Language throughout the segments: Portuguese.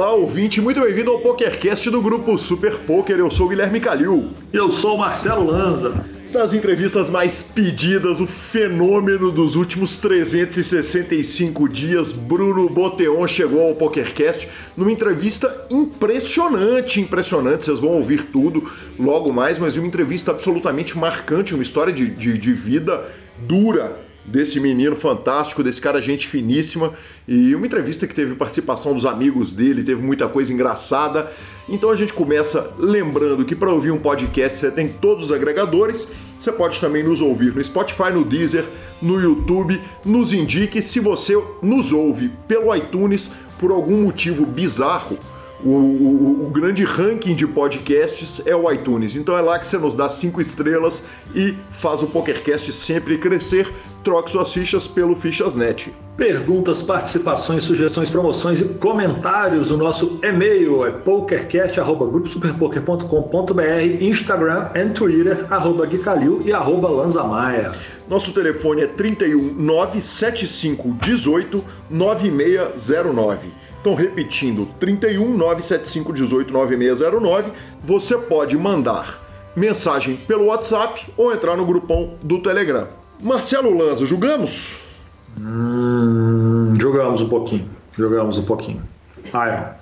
Olá, ouvinte, muito bem-vindo ao PokerCast do grupo Super Poker. Eu sou o Guilherme Calil. Eu sou o Marcelo Lanza. Das entrevistas mais pedidas, o fenômeno dos últimos 365 dias, Bruno Boteon chegou ao PokerCast numa entrevista impressionante, impressionante. Vocês vão ouvir tudo logo mais, mas uma entrevista absolutamente marcante, uma história de, de, de vida dura desse menino fantástico, desse cara gente finíssima e uma entrevista que teve participação dos amigos dele, teve muita coisa engraçada. Então a gente começa lembrando que para ouvir um podcast você tem todos os agregadores. Você pode também nos ouvir no Spotify, no Deezer, no YouTube. Nos indique se você nos ouve pelo iTunes por algum motivo bizarro o, o, o, grande ranking de podcasts é o iTunes. Então é lá que você nos dá cinco estrelas e faz o PokerCast sempre crescer. Troque suas fichas pelo Fichasnet. Perguntas, participações, sugestões, promoções e comentários. O nosso e-mail é pokercast.gruposuperpoker.com.br, Instagram e Twitter, arroba Guicalil e arroba Lanzamaia. Nosso telefone é 31 975 18 9609. Então, repetindo, 31 975 18 9609, você pode mandar mensagem pelo WhatsApp ou entrar no grupão do Telegram. Marcelo Lanza, jogamos? Hum, jogamos um pouquinho. Jogamos um pouquinho. Iron.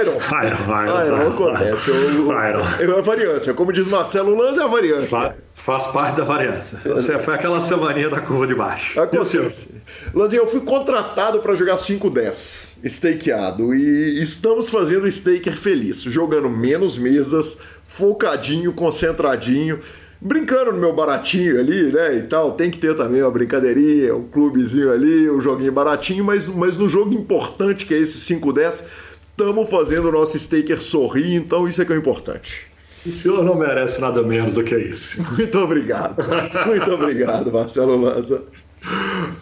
Iron. Iron, Iron. Iron, acontece. O, Iron. É a variância. Como diz Marcelo Lanza, é a variância. Fa faz parte da variância. Você foi aquela semaninha da curva de baixo. Acontece. Lanzinha, eu fui contratado para jogar 5-10, stakeado. E estamos fazendo staker feliz. Jogando menos mesas, focadinho, concentradinho brincando no meu baratinho ali, né, e tal. Tem que ter também uma brincadeirinha, um clubezinho ali, um joguinho baratinho, mas, mas no jogo importante que é esse 5-10, estamos fazendo o nosso staker sorrir, então isso é que é importante. O senhor não merece nada menos do que isso. Muito obrigado. Muito obrigado, Marcelo Lanza.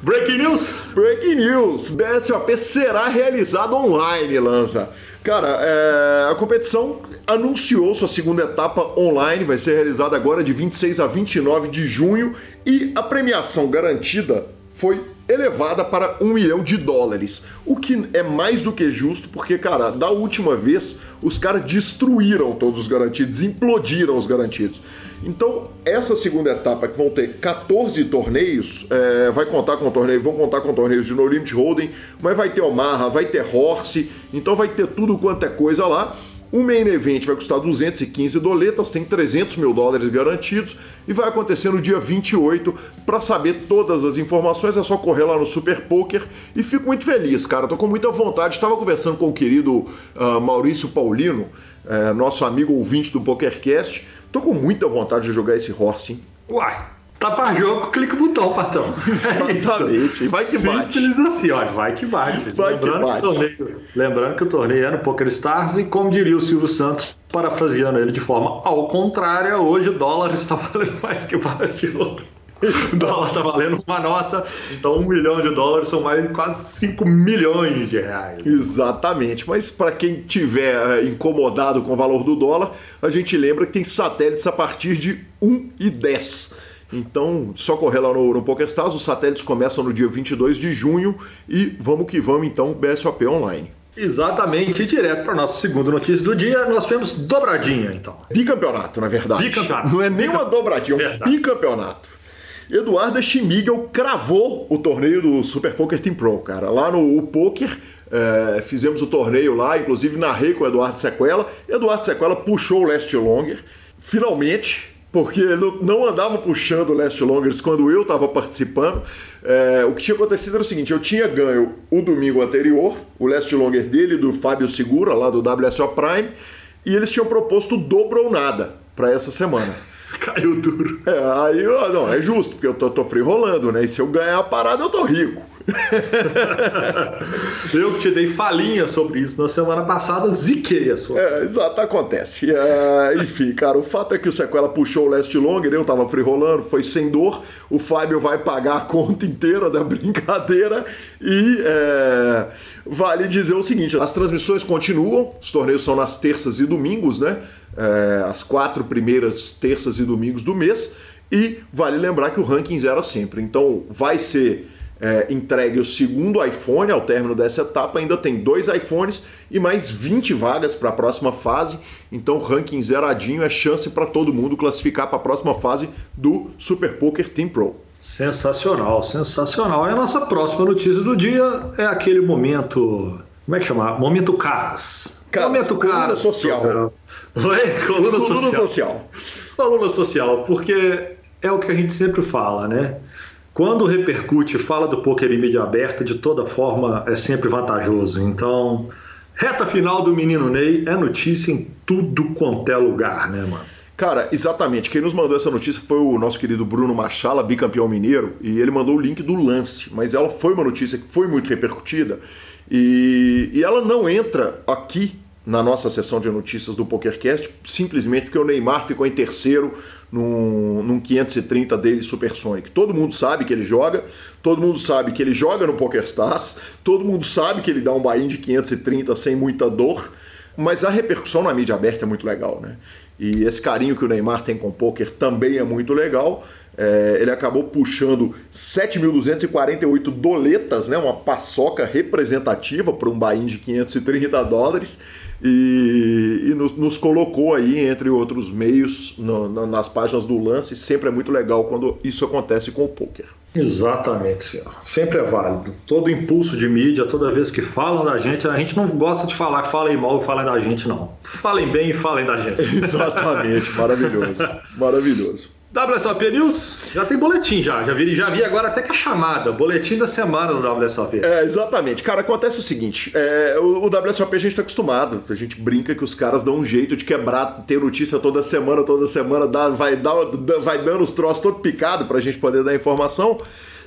Breaking news! Breaking news! BSOP será realizado online, Lanza. Cara, é, a competição anunciou sua segunda etapa online, vai ser realizada agora de 26 a 29 de junho e a premiação garantida foi elevada para um milhão de dólares. O que é mais do que justo, porque, cara, da última vez os caras destruíram todos os garantidos, implodiram os garantidos. Então, essa segunda etapa, que vão ter 14 torneios, é, vai contar com torneio, vão contar com torneios de No Limit Holding, mas vai ter Omaha, vai ter Horse, então vai ter tudo quanto é coisa lá. O main event vai custar 215 doletas, tem 300 mil dólares garantidos e vai acontecer no dia 28. Para saber todas as informações é só correr lá no Super Poker e fico muito feliz, cara. Tô com muita vontade. Estava conversando com o querido uh, Maurício Paulino, uh, nosso amigo ouvinte do PokerCast. Tô com muita vontade de jogar esse horse, hein? Uai, Tá para jogo, clica o botão, patrão. Exatamente. É vai que bate. Simples assim, ó. Vai que bate. Vai lembrando que bate. Que torneio, lembrando que o torneio é no Poker Stars e, como diria o Silvio Santos, parafraseando ele de forma ao contrária, hoje o dólar está valendo mais que barras de ouro. O dólar está valendo uma nota, então um milhão de dólares são mais de quase 5 milhões de reais. Exatamente, mas para quem tiver eh, incomodado com o valor do dólar, a gente lembra que tem satélites a partir de 1,10. Então, só correr lá no, no PokerStars, os satélites começam no dia 22 de junho e vamos que vamos então, BSOP Online. Exatamente, e direto para nossa segunda notícia do dia, nós temos dobradinha, então. Bicampeonato, na verdade. Bicampeonato. Não é nem uma dobradinha, é um bicampeonato. Eduardo Schmigel cravou o torneio do Super Poker Team Pro, cara. Lá no Poker, é, fizemos o torneio lá, inclusive narrei com o Eduardo Sequela. Eduardo Sequela puxou o Last Longer. Finalmente, porque ele não andava puxando o Last Longers quando eu estava participando. É, o que tinha acontecido era o seguinte: eu tinha ganho o domingo anterior, o Last Longer dele, do Fábio Segura, lá do WSO Prime, e eles tinham proposto dobro ou nada para essa semana. Caiu duro. É, aí, não, é justo, porque eu tô, tô free rolando, né? E se eu ganhar a parada, eu tô rico. eu te dei falinha sobre isso na semana passada, ziquei a sua. É, exato, acontece. É, enfim, cara, o fato é que o Sequela puxou o Last Longer, eu tava free rolando, foi sem dor. O Fábio vai pagar a conta inteira da brincadeira e é, vale dizer o seguinte: as transmissões continuam, os torneios são nas terças e domingos, né? É, as quatro primeiras terças e domingos do mês. E vale lembrar que o ranking zero sempre. Então vai ser é, entregue o segundo iPhone ao término dessa etapa. Ainda tem dois iPhones e mais 20 vagas para a próxima fase. Então, ranking zeradinho é chance para todo mundo classificar para a próxima fase do Super Poker Team Pro. Sensacional, sensacional. E a nossa próxima notícia do dia é aquele momento. Como é que chama? Momento caras. Caras momento coluna caras. social. Oi? Coluna, coluna social. social. Coluna social, porque é o que a gente sempre fala, né? Quando repercute, fala do poker em mídia aberta, de toda forma é sempre vantajoso. Então, reta final do menino Ney é notícia em tudo quanto é lugar, né, mano? Cara, exatamente. Quem nos mandou essa notícia foi o nosso querido Bruno Machala, bicampeão mineiro, e ele mandou o link do lance. Mas ela foi uma notícia que foi muito repercutida e, e ela não entra aqui na nossa sessão de notícias do PokerCast, simplesmente porque o Neymar ficou em terceiro num, num 530 dele Supersonic. Todo mundo sabe que ele joga, todo mundo sabe que ele joga no PokerStars, todo mundo sabe que ele dá um buy de 530 sem muita dor, mas a repercussão na mídia aberta é muito legal, né? E esse carinho que o Neymar tem com o poker também é muito legal. É, ele acabou puxando 7.248 doletas, né, uma paçoca representativa para um buy de 530 dólares e, e nos, nos, colocou aí, entre outros meios, no, no, nas páginas do lance. Sempre é muito legal quando isso acontece com o poker. Exatamente, senhor. Sempre é válido. Todo impulso de mídia, toda vez que falam da gente, a gente não gosta de falar que falem mal e falem da gente, não. Falem bem e falem da gente. Exatamente, maravilhoso. Maravilhoso. WSOP News, já tem boletim já, já vi, já vi agora até que a chamada, boletim da semana do WSOP. É, exatamente. Cara, acontece o seguinte, é, o, o WSOP a gente tá acostumado, a gente brinca que os caras dão um jeito de quebrar, ter notícia toda semana, toda semana, dá, vai, dá, vai dando os troços todo picado pra gente poder dar informação.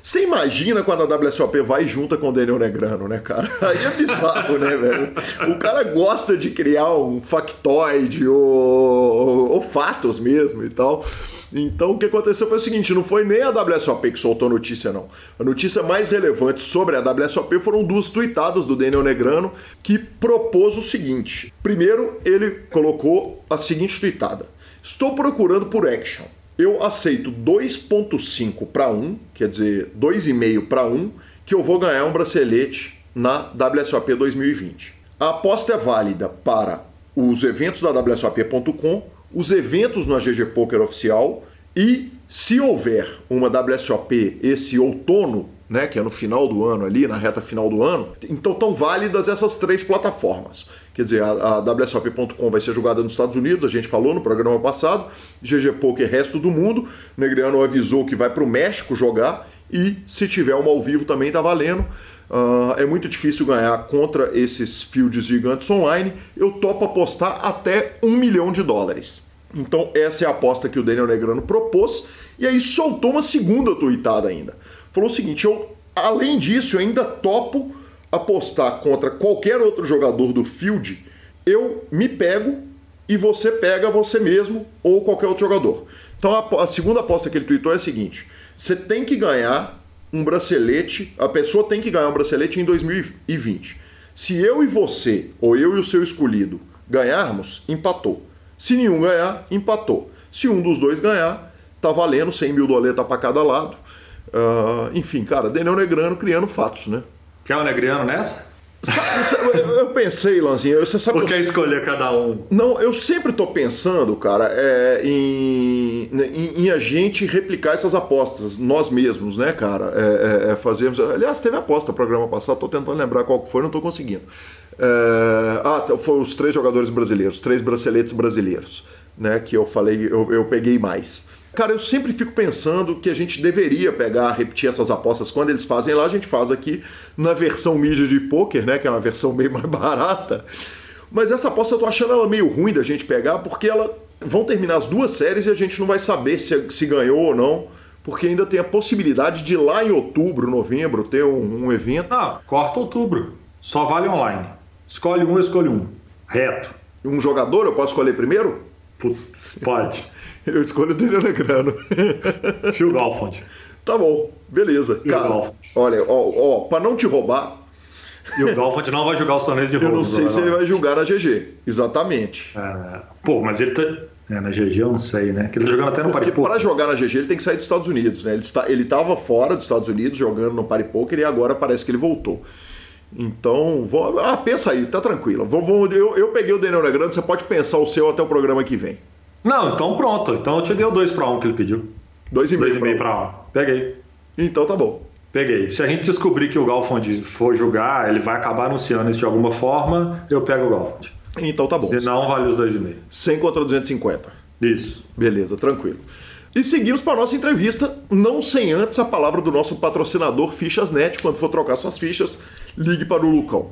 Você imagina quando a WSOP vai junta com o Daniel Negrano, né, cara? Aí é bizarro, né, velho? O cara gosta de criar um factoide ou, ou, ou fatos mesmo e tal. Então o que aconteceu foi o seguinte: não foi nem a WSOP que soltou a notícia, não. A notícia mais relevante sobre a WSOP foram duas tweetadas do Daniel Negrano que propôs o seguinte. Primeiro, ele colocou a seguinte tweetada: Estou procurando por action. Eu aceito 2.5 para 1, quer dizer, 2,5 para 1, que eu vou ganhar um bracelete na WSOP 2020. A aposta é válida para os eventos da WSOP.com os eventos na GG Poker oficial e se houver uma WSOP esse outono, né, que é no final do ano ali, na reta final do ano, então estão válidas essas três plataformas. Quer dizer, a, a WSOP.com vai ser jogada nos Estados Unidos, a gente falou no programa passado, GG Poker resto do mundo, Negreano avisou que vai para o México jogar e se tiver uma ao vivo também está valendo. Uh, é muito difícil ganhar contra esses fields gigantes online. Eu topo apostar até um milhão de dólares. Então, essa é a aposta que o Daniel Negrano propôs. E aí soltou uma segunda tuitada ainda. Falou o seguinte: eu, além disso, eu ainda topo apostar contra qualquer outro jogador do field. Eu me pego e você pega você mesmo ou qualquer outro jogador. Então, a, a segunda aposta que ele tweetou é a seguinte: você tem que ganhar um bracelete, a pessoa tem que ganhar um bracelete em 2020. Se eu e você, ou eu e o seu escolhido, ganharmos, empatou. Se nenhum ganhar, empatou. Se um dos dois ganhar, tá valendo 100 mil doletas para cada lado. Uh, enfim, cara, Daniel Negrano criando fatos, né? Quer o Negrano nessa? Eu pensei, Lanzinho, você sabe. Por que escolher cada um? Não, eu sempre tô pensando, cara, é, em, em, em, a gente replicar essas apostas, nós mesmos, né, cara? É, é, é fazermos. Aliás, teve aposta no programa passado, tô tentando lembrar qual foi, não tô conseguindo. É, ah, foram os três jogadores brasileiros, três braceletes brasileiros, né? Que eu falei, eu, eu peguei mais. Cara, eu sempre fico pensando que a gente deveria pegar, repetir essas apostas quando eles fazem lá, a gente faz aqui na versão mídia de poker, né? Que é uma versão meio mais barata. Mas essa aposta eu tô achando ela meio ruim da gente pegar, porque ela vão terminar as duas séries e a gente não vai saber se, se ganhou ou não, porque ainda tem a possibilidade de lá em outubro, novembro, ter um, um evento. Ah, corta outubro. Só vale online. Escolhe um, eu escolho um. Reto. Um jogador eu posso escolher primeiro? Putz, pode. Eu escolho o Daniel Negrano. Phil Galfond. Tá bom, beleza. Phil Cara, Galfond. olha, ó, ó, pra não te roubar. E o Galfond não vai jogar os torneios de roubo. Eu não sei se ele vai jogar na GG. Exatamente. É, pô, mas ele tá, É, na GG eu não sei, né? Que ele tá jogando até no Porque para jogar na GG ele tem que sair dos Estados Unidos, né? Ele, está, ele tava fora dos Estados Unidos jogando no Party Poker e agora parece que ele voltou. Então, vou, ah, pensa aí, tá tranquilo. Vou, vou, eu, eu peguei o Daniel Negrande, você pode pensar o seu até o programa que vem. Não, então pronto. Então eu te dei o 2 para 1 um que ele pediu. 2,5 para 1. Um. Peguei. Então tá bom. Peguei. Se a gente descobrir que o Galfond for jogar, ele vai acabar anunciando isso de alguma forma, eu pego o Galfond. Então tá bom. Se não, vale os 2,5. 100 contra 250. Isso. Beleza, tranquilo. E seguimos para nossa entrevista, não sem antes a palavra do nosso patrocinador Fichasnet. Quando for trocar suas fichas, ligue para o Lucão.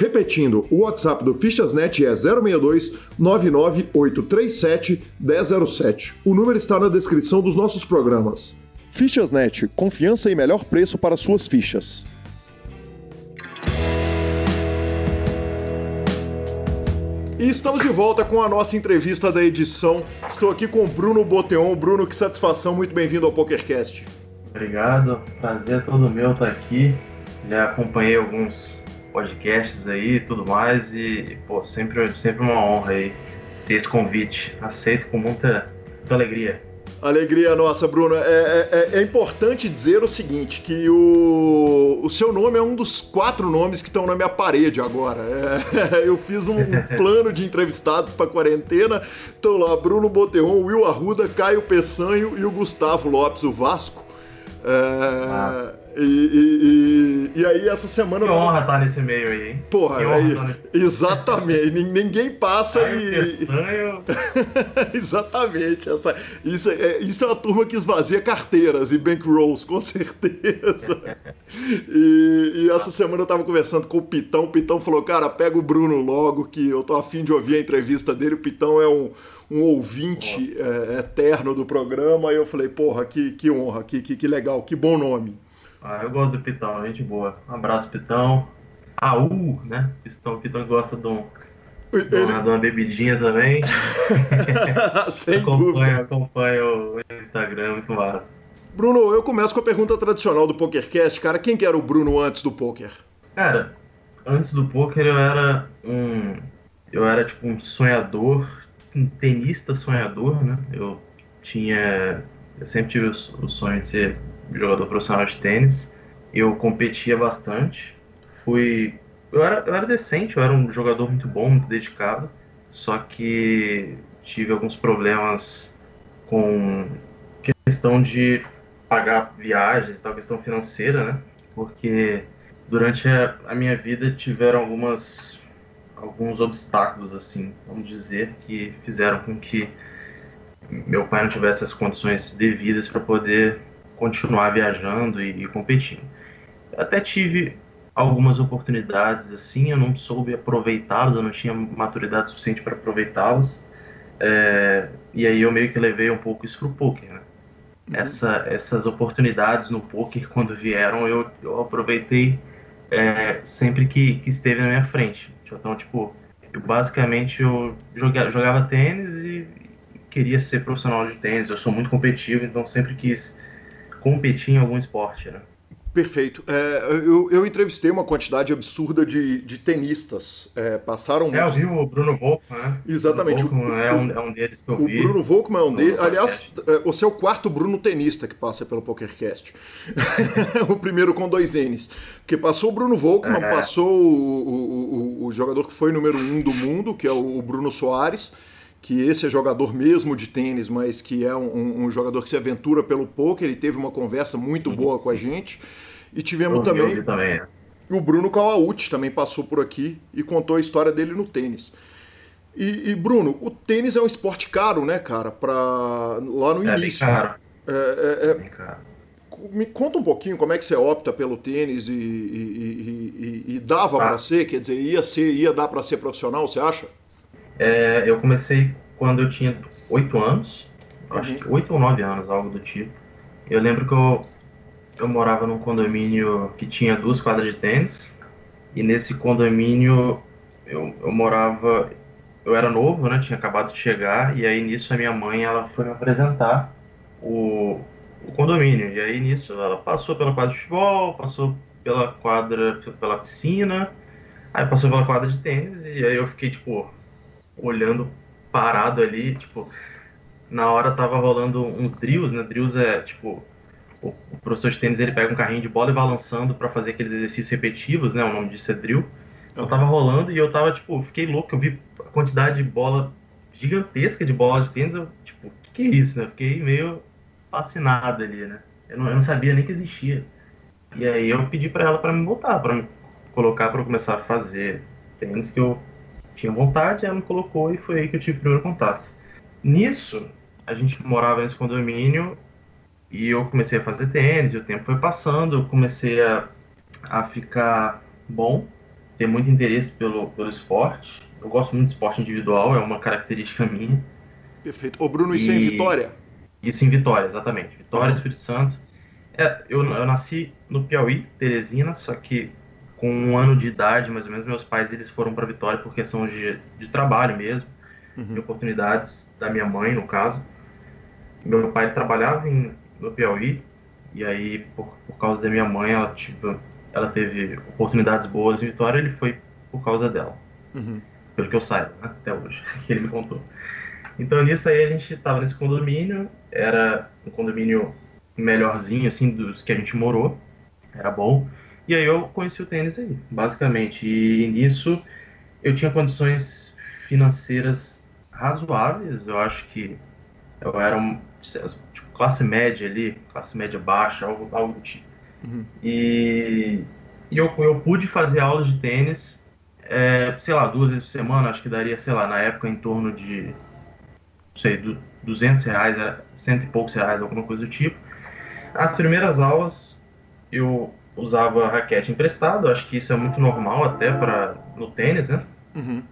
Repetindo, o WhatsApp do Fichasnet é 062 99837 1007. O número está na descrição dos nossos programas. Fichasnet, confiança e melhor preço para suas fichas. E estamos de volta com a nossa entrevista da edição. Estou aqui com o Bruno Boteon. Bruno, que satisfação, muito bem-vindo ao PokerCast. Obrigado, prazer todo meu estar aqui. Já acompanhei alguns podcasts aí e tudo mais. E, pô, sempre, sempre uma honra aí ter esse convite. Aceito com muita, muita alegria. Alegria nossa, Bruno. É, é, é, é, importante dizer o seguinte, que o, o seu nome é um dos quatro nomes que estão na minha parede agora. É, eu fiz um plano de entrevistados para quarentena. Estão lá Bruno Boteon, Will Arruda, Caio Peçanho e o Gustavo Lopes, o Vasco. É, ah. E, e, e, e, aí essa semana. Que honra estar nesse meio aí, hein? Porra, aí, exatamente. Ninguém passa Ai, e. exatamente. Essa, isso, é, isso é uma turma que esvazia carteiras e bankrolls, com certeza. e, e essa semana eu tava conversando com o Pitão. O Pitão falou: Cara, pega o Bruno logo, que eu tô afim de ouvir a entrevista dele. O Pitão é um um ouvinte é, eterno do programa, e eu falei, porra, que, que honra, que, que, que legal, que bom nome. Ah, eu gosto do Pitão, gente boa. Um abraço, Pitão. Aú, né? Pitão, Pitão gosta de, um, Ele... de, uma, de uma bebidinha também. Sem acompanha, acompanha o Instagram, muito massa. Bruno, eu começo com a pergunta tradicional do PokerCast. Cara, quem que era o Bruno antes do poker? Cara, antes do poker eu era um... Eu era tipo um sonhador, um tenista sonhador, né? Eu tinha... Eu sempre tive o sonho de ser jogador profissional de tênis. Eu competia bastante. Fui. Eu era, eu era decente, eu era um jogador muito bom, muito dedicado. Só que tive alguns problemas com questão de pagar viagens, tal questão financeira, né? Porque durante a, a minha vida tiveram algumas alguns obstáculos assim, vamos dizer, que fizeram com que meu pai não tivesse as condições devidas para poder continuar viajando e, e competindo. Até tive algumas oportunidades assim, eu não soube aproveitá-las, eu não tinha maturidade suficiente para aproveitá-las. É, e aí eu meio que levei um pouco isso pro poker, né? Uhum. Essa, essas oportunidades no poker, quando vieram, eu, eu aproveitei é, sempre que, que esteve na minha frente. Então, tipo, eu basicamente eu jogava, jogava tênis e queria ser profissional de tênis. Eu sou muito competitivo, então sempre quis competir em algum esporte, né? Perfeito. É, eu, eu, entrevistei uma quantidade absurda de, de tenistas. É, passaram é, muitos... eu vi o Bruno Volkman, né? Exatamente. O é, um, é um deles que eu o vi. O Bruno Volkman é um deles. Aliás, você é o quarto Bruno tenista que passa pelo PokerCast. o primeiro com dois N's. Porque passou o Bruno Volkman, é. passou o, o, o, jogador que foi número um do mundo, que é o Bruno Soares que esse é jogador mesmo de tênis, mas que é um, um jogador que se aventura pelo poker. Ele teve uma conversa muito boa com a gente. E tivemos também, também é. o Bruno Kawauchi, também passou por aqui e contou a história dele no tênis. E, e, Bruno, o tênis é um esporte caro, né, cara? Pra, lá no é início. Bem caro. É, é, é, bem caro. Me conta um pouquinho como é que você opta pelo tênis e, e, e, e dava ah. para ser, quer dizer, ia ser, ia dar para ser profissional, você acha? É, eu comecei quando eu tinha oito anos. acho que 8 ou 9 anos, algo do tipo. Eu lembro que eu, eu morava num condomínio que tinha duas quadras de tênis, e nesse condomínio eu, eu morava, eu era novo, né, tinha acabado de chegar, e aí nisso a minha mãe ela foi me apresentar o, o condomínio, e aí nisso ela passou pela quadra de futebol, passou pela quadra, pela piscina, aí passou pela quadra de tênis, e aí eu fiquei, tipo, olhando parado ali, tipo, na hora tava rolando uns drills, né? Drills é tipo o, o professor de tênis ele pega um carrinho de bola e vai lançando para fazer aqueles exercícios repetitivos, né? O nome disso é drill. Eu tava rolando e eu tava tipo, fiquei louco, eu vi a quantidade de bola gigantesca de bola de tênis, eu tipo, o que, que é isso, né? fiquei meio fascinado ali, né? Eu não, eu não sabia nem que existia. E aí eu pedi para ela para me botar, para me colocar para começar a fazer tênis que eu tinha vontade, ela me colocou e foi aí que eu tive o primeiro contato. Nisso, a gente morava nesse condomínio e eu comecei a fazer tênis, e o tempo foi passando, eu comecei a, a ficar bom, ter muito interesse pelo, pelo esporte. Eu gosto muito de esporte individual, é uma característica minha. Perfeito. Ô Bruno, isso e... é em Vitória? Isso em Vitória, exatamente. Vitória, uhum. Espírito Santo. É, eu, eu nasci no Piauí, Teresina, só que com um ano de idade, mais ou menos, meus pais eles foram para Vitória por questão de, de trabalho mesmo, uhum. de oportunidades da minha mãe, no caso. Meu pai trabalhava em, no Piauí, e aí, por, por causa da minha mãe, ela, tipo, ela teve oportunidades boas em Vitória, ele foi por causa dela. Uhum. Pelo que eu saiba, né, até hoje, que ele me contou. Então, nisso aí, a gente estava nesse condomínio, era um condomínio melhorzinho, assim, dos que a gente morou, era bom. E aí eu conheci o tênis aí, basicamente. E nisso eu tinha condições financeiras razoáveis, eu acho que eu era um, tipo, classe média ali, classe média baixa, algo, algo do tipo. Uhum. E, e eu, eu pude fazer aulas de tênis, é, sei lá, duas vezes por semana, acho que daria, sei lá, na época em torno de, não sei, do, 200 reais, era cento e poucos reais, alguma coisa do tipo. As primeiras aulas eu usava raquete emprestado, acho que isso é muito normal até para no tênis, né? Uhum.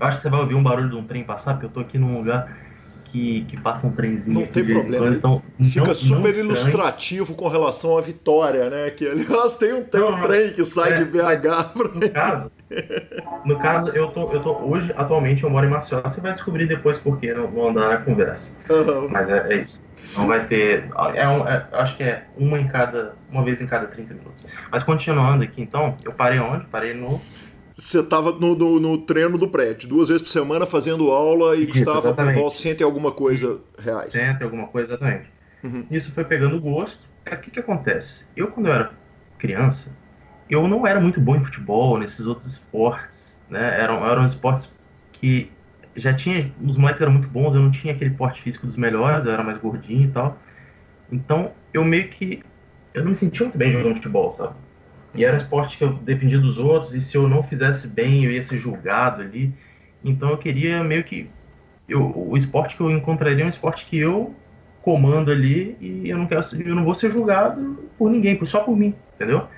Eu acho que você vai ouvir um barulho de um trem passar, porque eu tô aqui num lugar que, que passa um trenzinho. Não tem problema. Quando, então, Fica não, super não ilustrativo com relação à vitória, né? Que aliás tem um, tem não, um trem que sai é, de BH pra no caso, no caso, eu tô, eu tô hoje, atualmente, eu moro em Maceió. Você vai descobrir depois por que não andar na conversa. Uhum. Mas é, é, isso. Não vai ter. É, um, é, acho que é uma em cada. Uma vez em cada 30 minutos. Mas continuando aqui, então, eu parei onde? Parei no você estava no, no, no, treino do prédio, duas vezes por semana fazendo aula e estava por volta cento e alguma coisa reais. Cento e alguma coisa, exatamente. Uhum. Isso foi pegando gosto. É, o que, que acontece? Eu, quando eu era criança, eu não era muito bom em futebol, nesses outros esportes, né? Eram, eram esportes que já tinha... Os moleques eram muito bons, eu não tinha aquele porte físico dos melhores, eu era mais gordinho e tal. Então, eu meio que... Eu não me sentia muito bem jogando futebol, sabe? E era um esporte que eu dependia dos outros, e se eu não fizesse bem, eu ia ser julgado ali. Então eu queria meio que. Eu, o esporte que eu encontraria é um esporte que eu comando ali e eu não quero eu não vou ser julgado por ninguém, só por mim, entendeu?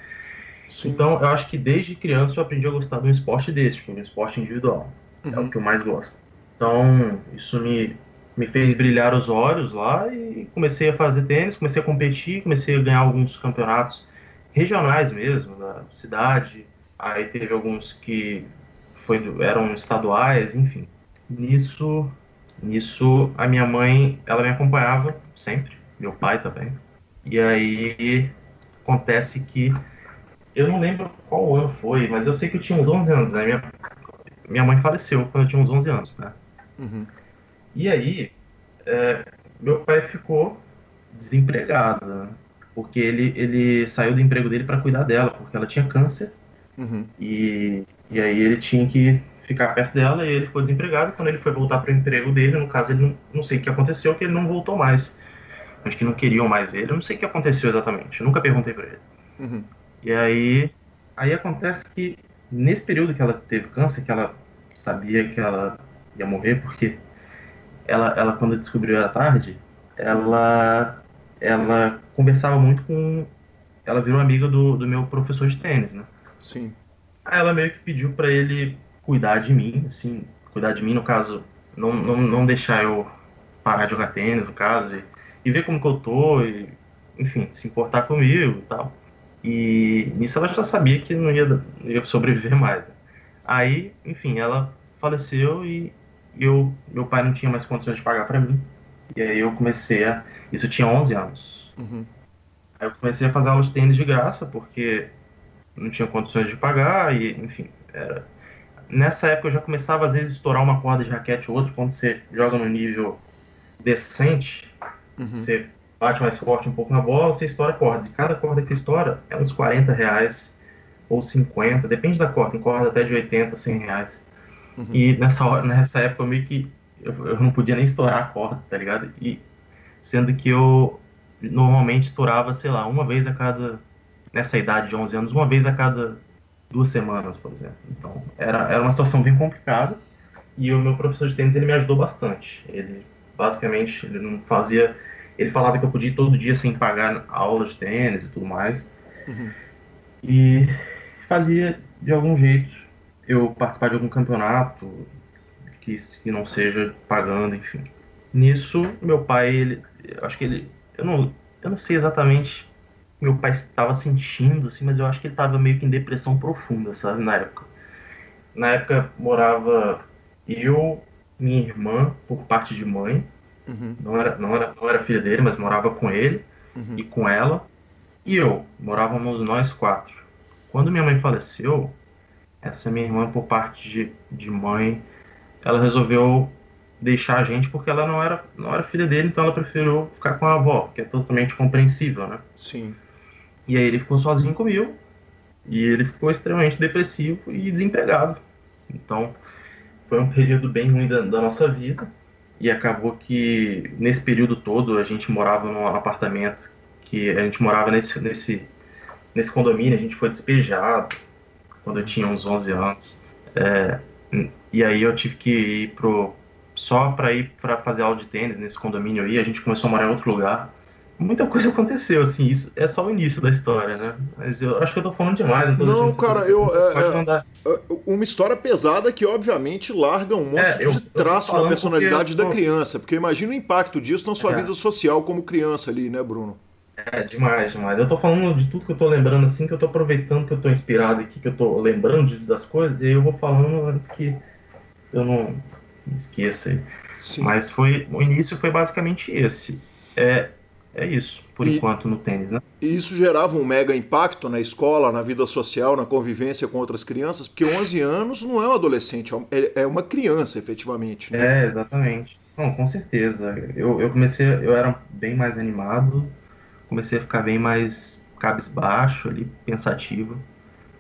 Sim. Então eu acho que desde criança eu aprendi a gostar de um esporte desse, tipo, um esporte individual. Uhum. É o que eu mais gosto. Então isso me, me fez brilhar os olhos lá e comecei a fazer tênis, comecei a competir, comecei a ganhar alguns campeonatos regionais mesmo, da cidade. Aí teve alguns que foi, eram estaduais, enfim. Nisso, nisso a minha mãe, ela me acompanhava sempre, meu pai também. E aí acontece que eu não lembro qual ano foi, mas eu sei que eu tinha uns 11 anos, né? Minha, minha mãe faleceu quando eu tinha uns 11 anos, né? Uhum. E aí, é, meu pai ficou desempregado, né? porque ele, ele saiu do emprego dele para cuidar dela, porque ela tinha câncer. Uhum. E, e aí ele tinha que ficar perto dela e ele ficou desempregado. Quando ele foi voltar para o emprego dele, no caso, ele não, não sei o que aconteceu, que ele não voltou mais. Acho que não queriam mais ele. Eu não sei o que aconteceu exatamente. Eu nunca perguntei para ele. Uhum. E aí, aí acontece que nesse período que ela teve câncer, que ela sabia que ela ia morrer, porque ela, ela quando descobriu à tarde, ela ela conversava muito com. Ela virou amiga do, do meu professor de tênis, né? Sim. Aí ela meio que pediu para ele cuidar de mim, assim, cuidar de mim, no caso, não, não, não deixar eu parar de jogar tênis, no caso, e, e ver como que eu tô, e, enfim, se importar comigo e tal. E nisso ela já sabia que não ia, ia sobreviver mais. Aí, enfim, ela faleceu e eu, meu pai não tinha mais condições de pagar para mim. E aí eu comecei a. Isso tinha 11 anos. Uhum. Aí eu comecei a fazer aula de tênis de graça, porque não tinha condições de pagar, e enfim, era. Nessa época eu já começava às vezes a estourar uma corda de raquete ou outra, quando você joga no nível decente, uhum. você bate mais forte um pouco na bola, você estoura cordas. E cada corda que você estoura é uns 40 reais ou 50, depende da corda, tem corda até de 80, 100 reais. Uhum. E nessa, hora, nessa época eu meio que eu, eu, não podia nem estourar a corda, tá ligado? E sendo que eu normalmente estourava, sei lá, uma vez a cada nessa idade de 11 anos, uma vez a cada duas semanas, por exemplo. Então, era, era uma situação bem complicada e o meu professor de tênis ele me ajudou bastante. Ele basicamente ele não fazia, ele falava que eu podia ir todo dia sem pagar aulas de tênis e tudo mais. Uhum. E fazia de algum jeito eu participar de algum campeonato que, que não seja pagando, enfim. Nisso, meu pai, ele, acho que ele, eu não, eu não sei exatamente meu pai estava sentindo, assim, mas eu acho que ele estava meio que em depressão profunda, sabe, na época. Na época morava eu, minha irmã, por parte de mãe, uhum. não, era, não, era, não era filha dele, mas morava com ele uhum. e com ela, e eu, morávamos nós quatro. Quando minha mãe faleceu, essa minha irmã, por parte de, de mãe, ela resolveu deixar a gente porque ela não era, não era filha dele, então ela preferiu ficar com a avó, que é totalmente compreensível, né? Sim. E aí ele ficou sozinho comigo e ele ficou extremamente depressivo e desempregado. Então foi um período bem ruim da, da nossa vida e acabou que nesse período todo a gente morava num apartamento que a gente morava nesse, nesse, nesse condomínio, a gente foi despejado quando eu tinha uns 11 anos. É, e aí eu tive que ir pro, só para ir para fazer aula de tênis nesse condomínio aí, a gente começou a morar em outro lugar. Muita coisa aconteceu, assim, isso é só o início da história, né? Mas eu acho que eu tô falando demais. Então não, cara, eu. É, é, uma história pesada que, obviamente, larga um monte é, eu, de traço na personalidade porque, da criança. Porque imagina o impacto disso na sua é. vida social como criança ali, né, Bruno? É, demais, demais. Eu tô falando de tudo que eu tô lembrando, assim, que eu tô aproveitando que eu tô inspirado aqui, que eu tô lembrando das coisas, e eu vou falando antes que eu não esqueça aí. Sim. Mas foi, o início foi basicamente esse. É, é isso, por e, enquanto, no tênis, né? E isso gerava um mega impacto na escola, na vida social, na convivência com outras crianças, porque 11 anos não é um adolescente, é, é uma criança, efetivamente. Né? É, exatamente. Não, com certeza. Eu, eu comecei, eu era bem mais animado, comecei a ficar bem mais cabisbaixo ali, pensativo.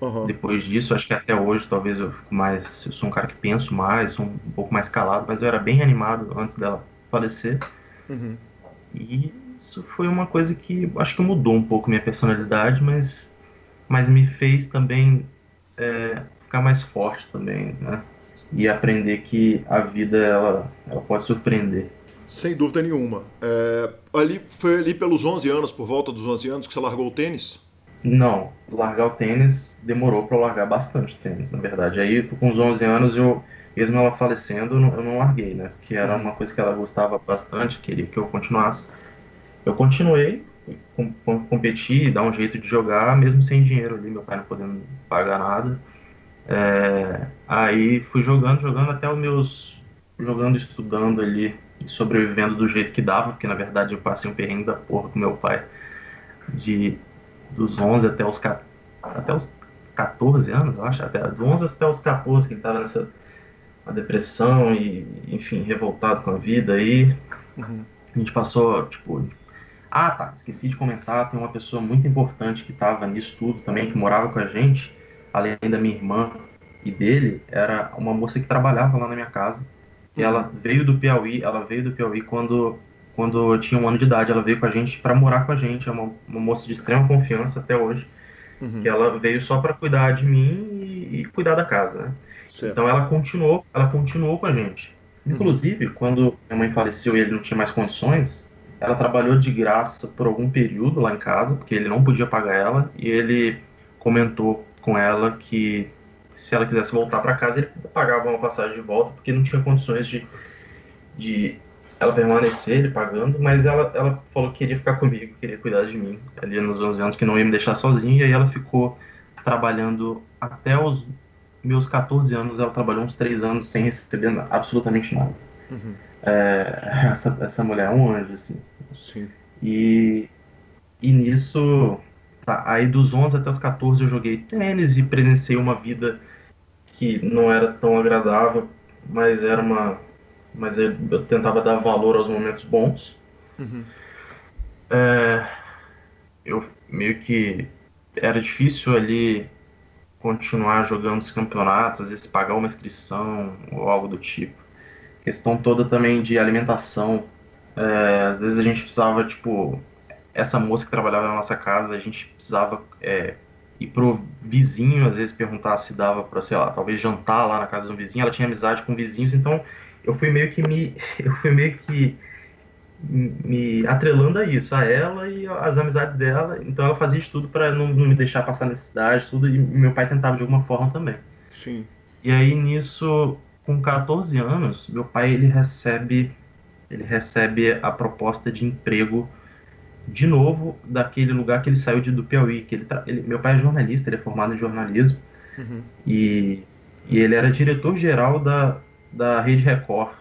Uhum. Depois disso, acho que até hoje talvez eu fico mais. Eu sou um cara que penso mais, sou um pouco mais calado, mas eu era bem animado antes dela falecer. Uhum. E isso foi uma coisa que acho que mudou um pouco minha personalidade, mas, mas me fez também é, ficar mais forte também, né? E aprender que a vida ela, ela pode surpreender. Sem dúvida nenhuma. É, ali foi ali pelos 11 anos, por volta dos 11 anos, que você largou o tênis? Não, largar o tênis demorou para eu largar bastante tênis, na verdade. Aí, com os 11 anos, eu, mesmo ela falecendo, eu não, larguei, né? Porque era uma coisa que ela gostava bastante, queria que eu continuasse. Eu continuei, com, com, competir, dar um jeito de jogar, mesmo sem dinheiro ali, meu pai não podendo pagar nada. É, aí fui jogando, jogando até os meus. jogando, estudando ali sobrevivendo do jeito que dava, porque na verdade eu passei um perrengue da porra com meu pai de dos 11 até os até os 14 anos, eu acho, até dos 11 até os 14 que ele tava nessa depressão e enfim, revoltado com a vida aí. Uhum. A gente passou, tipo, ah, tá, esqueci de comentar, tem uma pessoa muito importante que tava nisso tudo também, que morava com a gente, além da minha irmã e dele, era uma moça que trabalhava lá na minha casa e ela veio do Piauí, ela veio do Piauí quando, quando eu tinha um ano de idade. Ela veio com a gente para morar com a gente. É uma, uma moça de extrema confiança até hoje. Uhum. Que ela veio só para cuidar de mim e, e, cuidar da casa, né? Então ela continuou, ela continuou com a gente. Uhum. Inclusive, uhum. quando minha mãe faleceu e ele não tinha mais condições, ela trabalhou de graça por algum período lá em casa, porque ele não podia pagar ela, e ele comentou com ela que se ela quisesse voltar para casa, ele pagava uma passagem de volta, porque não tinha condições de, de ela permanecer, ele pagando, mas ela, ela falou que queria ficar comigo, queria cuidar de mim, ali nos 11 anos, que não ia me deixar sozinho, e aí ela ficou trabalhando até os meus 14 anos, ela trabalhou uns 3 anos sem receber absolutamente nada. Uhum. É, essa, essa mulher é um anjo, assim. Sim. E, e nisso, tá, aí dos 11 até os 14 eu joguei tênis e presenciei uma vida que não era tão agradável, mas era uma mas eu, eu tentava dar valor aos momentos bons. Uhum. É, eu meio que era difícil ali continuar jogando os campeonatos, às vezes pagar uma inscrição ou algo do tipo. Questão toda também de alimentação. É, às vezes a gente precisava, tipo, essa moça que trabalhava na nossa casa, a gente precisava é, ir pro vizinho, às vezes perguntar se dava para, sei lá, talvez jantar lá na casa de um vizinho. Ela tinha amizade com vizinhos, então eu fui meio que me eu fui meio que me atrelando a isso, a ela e as amizades dela. Então ela fazia isso tudo para não, não, me deixar passar necessidade, tudo e meu pai tentava de alguma forma também. Sim. E aí nisso, com 14 anos, meu pai ele recebe ele recebe a proposta de emprego de novo daquele lugar que ele saiu de, do Piauí, que ele, ele meu pai é jornalista, ele é formado em jornalismo uhum. e, e ele era diretor geral da da Rede Record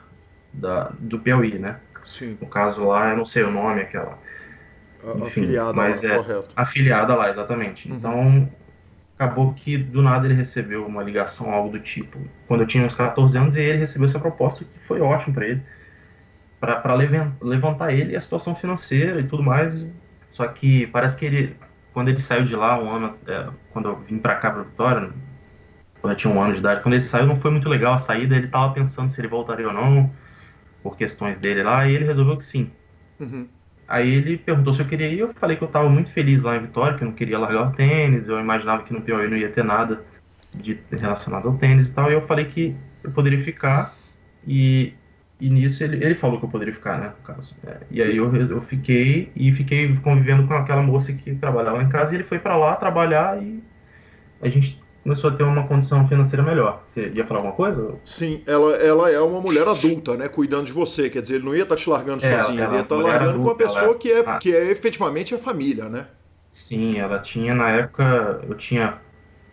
da, do Piauí, né? Sim. No caso lá, eu não sei o nome, aquela. Enfim, afiliada mas lá, é correto. Afiliada lá, exatamente. Uhum. Então, acabou que do nada ele recebeu uma ligação, algo do tipo. Quando eu tinha uns 14 anos, e ele recebeu essa proposta, que foi ótimo para ele. para levantar ele e a situação financeira e tudo mais. Só que parece que ele, quando ele saiu de lá, um ano, é, quando eu vim para cá, para Vitória, quando eu tinha um ano de idade. Quando ele saiu, não foi muito legal a saída. Ele estava pensando se ele voltaria ou não, por questões dele lá, e ele resolveu que sim. Uhum. Aí ele perguntou se eu queria ir. Eu falei que eu estava muito feliz lá em Vitória, que eu não queria largar o tênis. Eu imaginava que no Piauí não ia ter nada de, relacionado ao tênis e tal. E eu falei que eu poderia ficar. E, e nisso ele, ele falou que eu poderia ficar, né? No caso. É, e aí eu, eu fiquei e fiquei convivendo com aquela moça que trabalhava lá em casa. E ele foi para lá trabalhar e a gente começou a ter uma condição financeira melhor. Você ia falar alguma coisa? Sim, ela, ela é uma mulher adulta, né? Cuidando de você. Quer dizer, ele não ia estar tá te largando é, sozinho, ele ia estar tá largando adulta, com uma pessoa que, é, que é efetivamente a família, né? Sim, ela tinha, na época, eu tinha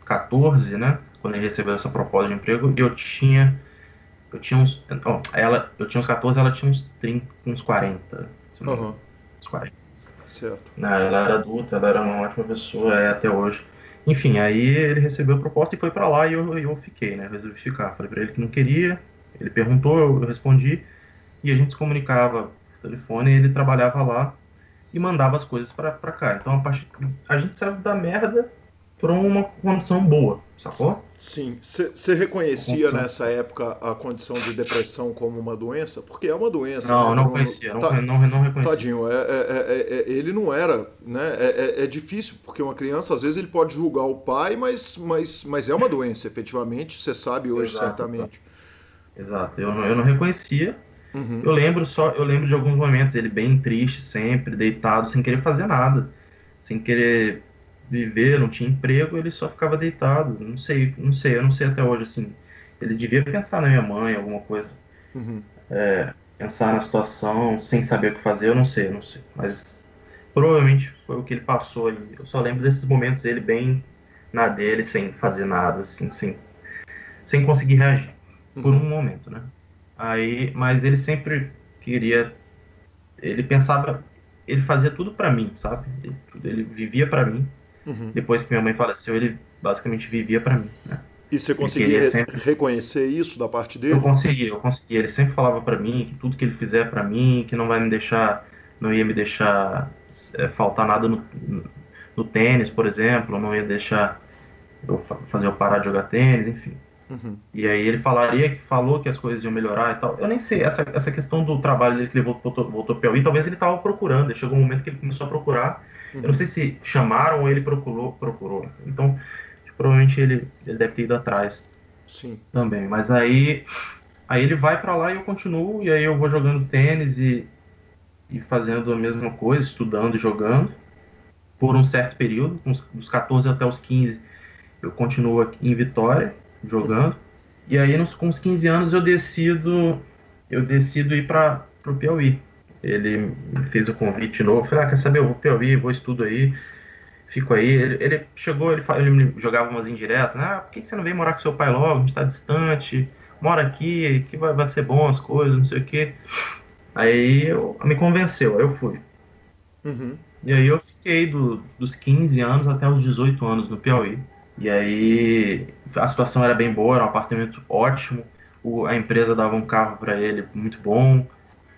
14, né? Quando ele recebeu essa proposta de emprego, e eu tinha. Eu tinha uns. Ó, ela, eu tinha uns 14, ela tinha uns 30, uns 40. Uhum. Uns 40. Certo. Não, ela era adulta, ela era uma ótima pessoa, é até hoje. Enfim, aí ele recebeu a proposta e foi para lá e eu, eu fiquei, né? Resolvi ficar. Falei para ele que não queria, ele perguntou, eu, respondi e a gente se comunicava por telefone. ele trabalhava lá e mandava as coisas para cá. Então a, part... a gente saiu da merda para uma condição boa, sacou? Sim. Você reconhecia nessa época a condição de depressão como uma doença? Porque é uma doença. Não, né? não conhecia, não, tá... não, não reconhecia. Tadinho, é, é, é, é, ele não era, né? É, é, difícil, porque uma criança, às vezes, ele pode julgar o pai, mas, mas, mas é uma doença, efetivamente, você sabe hoje, exato, certamente. Exato, eu não, eu não reconhecia. Uhum. Eu lembro só, eu lembro de alguns momentos, ele bem triste, sempre, deitado, sem querer fazer nada. Sem querer viver, não tinha emprego, ele só ficava deitado. Não sei, não sei, eu não sei até hoje, assim. Ele devia pensar na minha mãe, alguma coisa. Uhum. É, pensar na situação sem saber o que fazer, eu não sei, eu não sei. Mas provavelmente foi o que ele passou ali. Eu só lembro desses momentos ele bem na dele, sem fazer nada, assim, sem, sem conseguir reagir. Uhum. Por um momento, né? Aí, mas ele sempre queria. Ele pensava. Ele fazia tudo para mim, sabe? Ele, ele vivia para mim. Uhum. Depois que minha mãe faleceu, ele basicamente vivia para mim, né? E você conseguia sempre... reconhecer isso da parte dele? Eu consegui, eu consegui. Ele sempre falava para mim que tudo que ele fizer para mim, que não vai me deixar, não ia me deixar é, faltar nada no, no tênis, por exemplo, não ia deixar eu fazer eu parar de jogar tênis, enfim. Uhum. E aí ele falaria que falou que as coisas iam melhorar e tal. Eu nem sei, essa, essa questão do trabalho dele que ele voltou, voltou para Piauí, talvez ele estava procurando. Chegou um momento que ele começou a procurar Uhum. Eu não sei se chamaram ou ele procurou. procurou. Então, provavelmente ele, ele deve ter ido atrás. Sim. Também. Mas aí, aí ele vai para lá e eu continuo. E aí eu vou jogando tênis e, e fazendo a mesma coisa, estudando e jogando. Por um certo período, uns, dos 14 até os 15, eu continuo aqui em Vitória, jogando. E aí, nos, com os 15 anos, eu decido eu decido ir para pro Piauí. Ele fez o convite novo, falei, ah, quer saber, eu vou pro Piauí, vou estudo aí, fico aí. Ele, ele chegou, ele, ele me jogava umas indiretas, né? Ah, por que você não vem morar com seu pai logo? A gente tá distante, mora aqui, que vai, vai ser bom as coisas, não sei o quê. Aí eu, me convenceu, aí eu fui. Uhum. E aí eu fiquei do, dos 15 anos até os 18 anos no Piauí. E aí a situação era bem boa, era um apartamento ótimo, o, a empresa dava um carro para ele muito bom.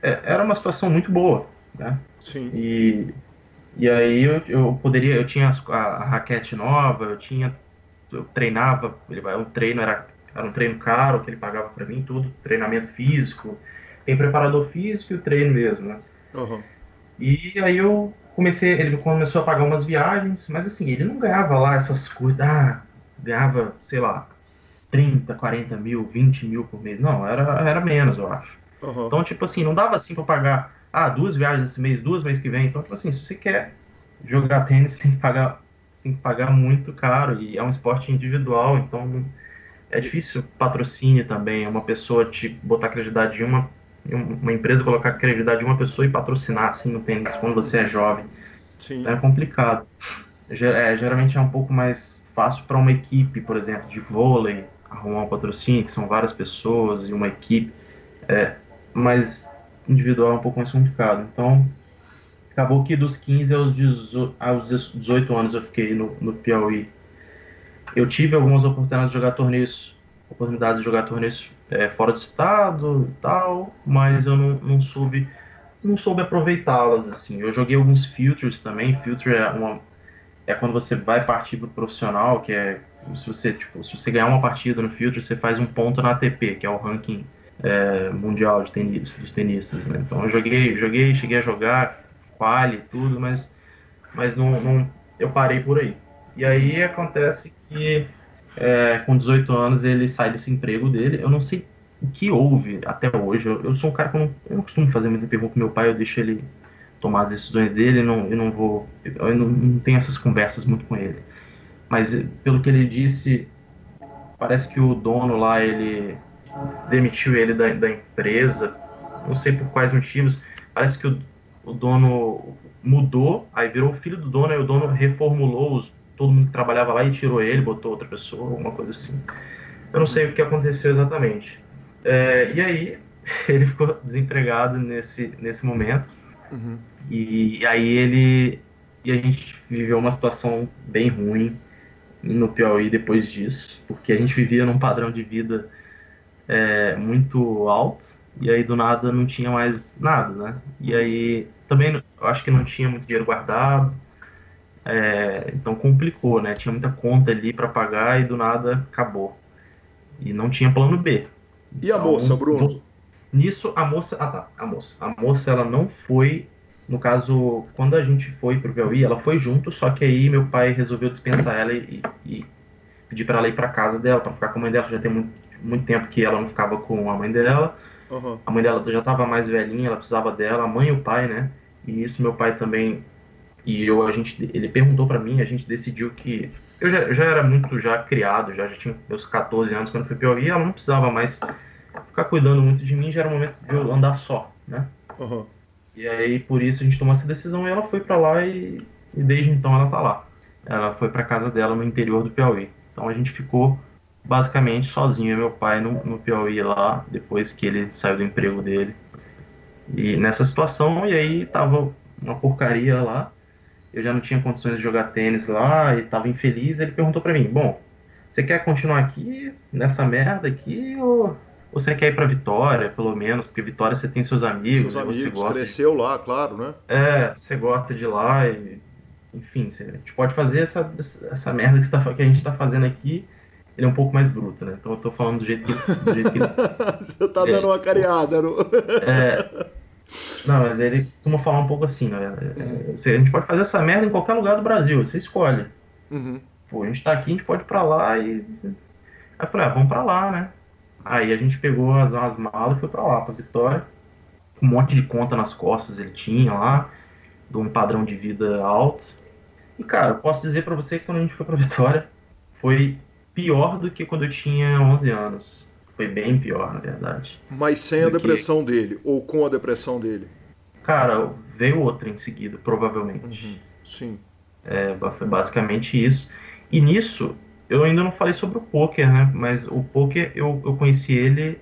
É, era uma situação muito boa, né? Sim. E, e aí eu, eu poderia, eu tinha a, a raquete nova, eu tinha, eu treinava, ele o treino era, era um treino caro que ele pagava para mim, tudo, treinamento físico, tem preparador físico e o treino mesmo, né? Uhum. E aí eu comecei, ele começou a pagar umas viagens, mas assim, ele não ganhava lá essas coisas, ah, ganhava, sei lá, 30, 40 mil, 20 mil por mês. Não, era, era menos, eu acho. Uhum. Então, tipo assim, não dava assim pra pagar, ah, duas viagens esse mês, duas meses que vem. Então, tipo assim, se você quer jogar tênis, tem que pagar, tem que pagar muito caro e é um esporte individual, então é difícil patrocínio também, uma pessoa te botar credibilidade de uma uma empresa colocar credibilidade de uma pessoa e patrocinar assim no tênis quando você é jovem. Sim. É complicado. É, geralmente é um pouco mais fácil para uma equipe, por exemplo, de vôlei, arrumar um patrocínio, que são várias pessoas e uma equipe, é, mas individual é um pouco mais complicado. Então, acabou que dos 15 aos 18, aos 18 anos eu fiquei no, no Piauí. Eu tive algumas oportunidades de jogar torneios, oportunidades de jogar torneios é, fora do estado e tal, mas eu não, não soube não soube aproveitá-las assim. Eu joguei alguns filters também. Filter é uma é quando você vai partir para o profissional, que é se você tipo se você ganhar uma partida no filtro, você faz um ponto na ATP, que é o ranking é, mundial de tenis, dos tenistas. Né? Então eu joguei joguei cheguei a jogar quali tudo, mas mas não, não eu parei por aí. E aí acontece que é, com 18 anos ele sai desse emprego dele. Eu não sei o que houve até hoje. Eu, eu sou um cara que eu não, eu não costumo fazer muita pergunta com meu pai, eu deixo ele tomar as decisões dele, não, eu não vou. Eu não, não tenho essas conversas muito com ele. Mas pelo que ele disse, parece que o dono lá, ele demitiu ele da, da empresa, não sei por quais motivos. Parece que o, o dono mudou, aí virou o filho do dono, aí o dono reformulou os todo mundo que trabalhava lá e tirou ele, botou outra pessoa, alguma coisa assim. Eu não sei o que aconteceu exatamente. É, e aí, ele ficou desempregado nesse, nesse momento. Uhum. E, e aí ele. E a gente viveu uma situação bem ruim no Piauí depois disso, porque a gente vivia num padrão de vida é, muito alto, e aí do nada não tinha mais nada, né? E aí também eu acho que não tinha muito dinheiro guardado, é, então complicou, né? Tinha muita conta ali para pagar e do nada acabou. E não tinha plano B. E a então, moça, Bruno? Nisso a moça, ah tá, a moça, a moça ela não foi, no caso, quando a gente foi pro Piauí, ela foi junto, só que aí meu pai resolveu dispensar ela e, e pedir para ela ir para casa dela, para ficar com a mãe dela, já tem muito, muito tempo que ela não ficava com a mãe dela. Uhum. A mãe dela já estava mais velhinha, ela precisava dela, a mãe e o pai, né? E isso meu pai também e eu, a gente, ele perguntou para mim, a gente decidiu que eu já, já era muito já criado, já, já tinha meus 14 anos quando fui Piauí, ela não precisava mais ficar cuidando muito de mim, já era o momento de eu andar só, né? Uhum. E aí por isso a gente tomou essa decisão e ela foi para lá e, e, desde então ela tá lá. Ela foi para casa dela no interior do Piauí. Então a gente ficou basicamente sozinho, meu pai no, no Piauí lá, depois que ele saiu do emprego dele. E nessa situação, e aí tava uma porcaria lá eu já não tinha condições de jogar tênis lá e estava infeliz. Ele perguntou para mim: Bom, você quer continuar aqui nessa merda aqui ou você quer ir para Vitória, pelo menos? Porque Vitória você tem seus amigos, seus amigos, você gosta. Cresceu de... lá, claro, né? É, você gosta de lá e enfim, você, a gente pode fazer essa, essa merda que, tá, que a gente está fazendo aqui. Ele é um pouco mais bruto, né? Então eu tô falando do jeito que, do jeito que Você tá dando é, uma cariada, não? É, não, mas ele costuma falar um pouco assim, né? Uhum. A gente pode fazer essa merda em qualquer lugar do Brasil, você escolhe. Uhum. Pô, a gente tá aqui, a gente pode ir pra lá e. Aí eu falei, ah, vamos pra lá, né? Aí a gente pegou as, as malas e foi pra lá, pra Vitória. Um monte de conta nas costas ele tinha lá, de um padrão de vida alto. E, cara, eu posso dizer para você que quando a gente foi pra Vitória, foi pior do que quando eu tinha 11 anos. foi bem pior, na verdade. Mas sem a depressão que... dele, ou com a depressão dele? Cara, veio outra em seguida, provavelmente. Uhum. Sim. É, foi basicamente isso. E nisso, eu ainda não falei sobre o poker, né? Mas o poker, eu, eu conheci ele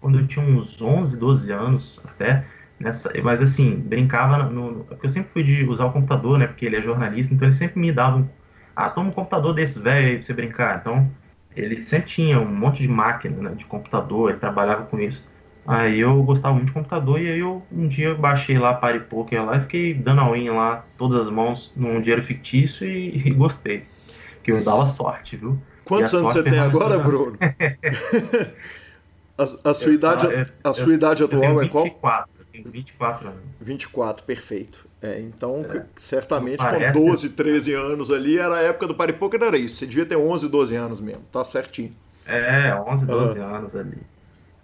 quando eu tinha uns 11, 12 anos até. Nessa, mas assim, brincava no, Porque eu sempre fui de usar o computador, né? Porque ele é jornalista, então ele sempre me dava um. Ah, toma um computador desse velho aí pra você brincar. Então, ele sempre tinha um monte de máquina, né, de computador, ele trabalhava com isso. Aí eu gostava muito de computador e aí eu um dia baixei lá Party Poker lá e fiquei dando a win lá, todas as mãos, num dinheiro fictício e, e gostei. Que eu dava sorte, viu? Quantos anos você tem agora, Bruno? a, a, sua eu, idade, eu, a sua eu, idade atual é qual? 24, eu tenho 24 anos. 24, perfeito. É, então, é, certamente com 12, 13 anos ali, era a época do Party Poker, era isso. Você devia ter 11, 12 anos mesmo, tá certinho. É, 11, 12 uhum. anos ali.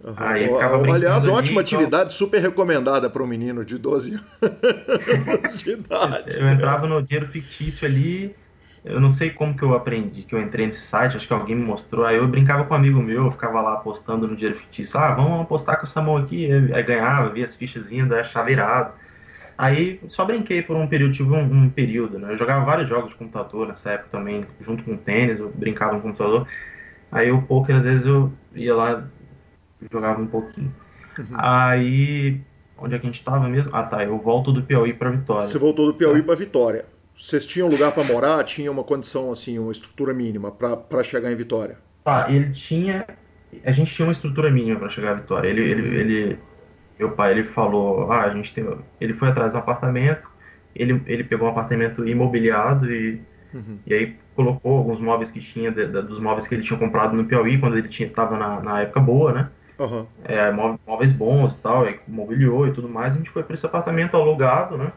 Uhum. Aí Aliás, ali, ótima então... atividade, super recomendada para um menino de 12 anos de idade. Eu entrava no dinheiro fictício ali, eu não sei como que eu aprendi, que eu entrei nesse site, acho que alguém me mostrou. Aí eu brincava com um amigo meu, eu ficava lá apostando no dinheiro fictício. Ah, vamos apostar com essa mão aqui. Aí ganhava, via as fichas vindo, achava irado. Aí só brinquei por um período, tive um, um, período, né? Eu jogava vários jogos de computador nessa época também, junto com o tênis, eu brincava no computador. Aí o poker, às vezes, eu ia lá jogava um pouquinho. Uhum. Aí, onde é que a gente tava mesmo? Ah, tá, eu volto do Piauí para Vitória. Você voltou do Piauí para Vitória. Vocês tinham lugar para morar? Tinha uma condição, assim, uma estrutura mínima para chegar em Vitória? Tá, ele tinha... A gente tinha uma estrutura mínima para chegar à Vitória. Ele, ele, ele meu pai ele falou, ah, a gente tem, ele foi atrás do apartamento, ele, ele pegou um apartamento imobiliado e, uhum. e aí colocou alguns móveis que tinha, de, de, dos móveis que ele tinha comprado no Piauí, quando ele tinha, tava na, na época boa, né? Uhum. É, móveis bons e tal, e mobiliou e tudo mais, a gente foi para esse apartamento alugado, né?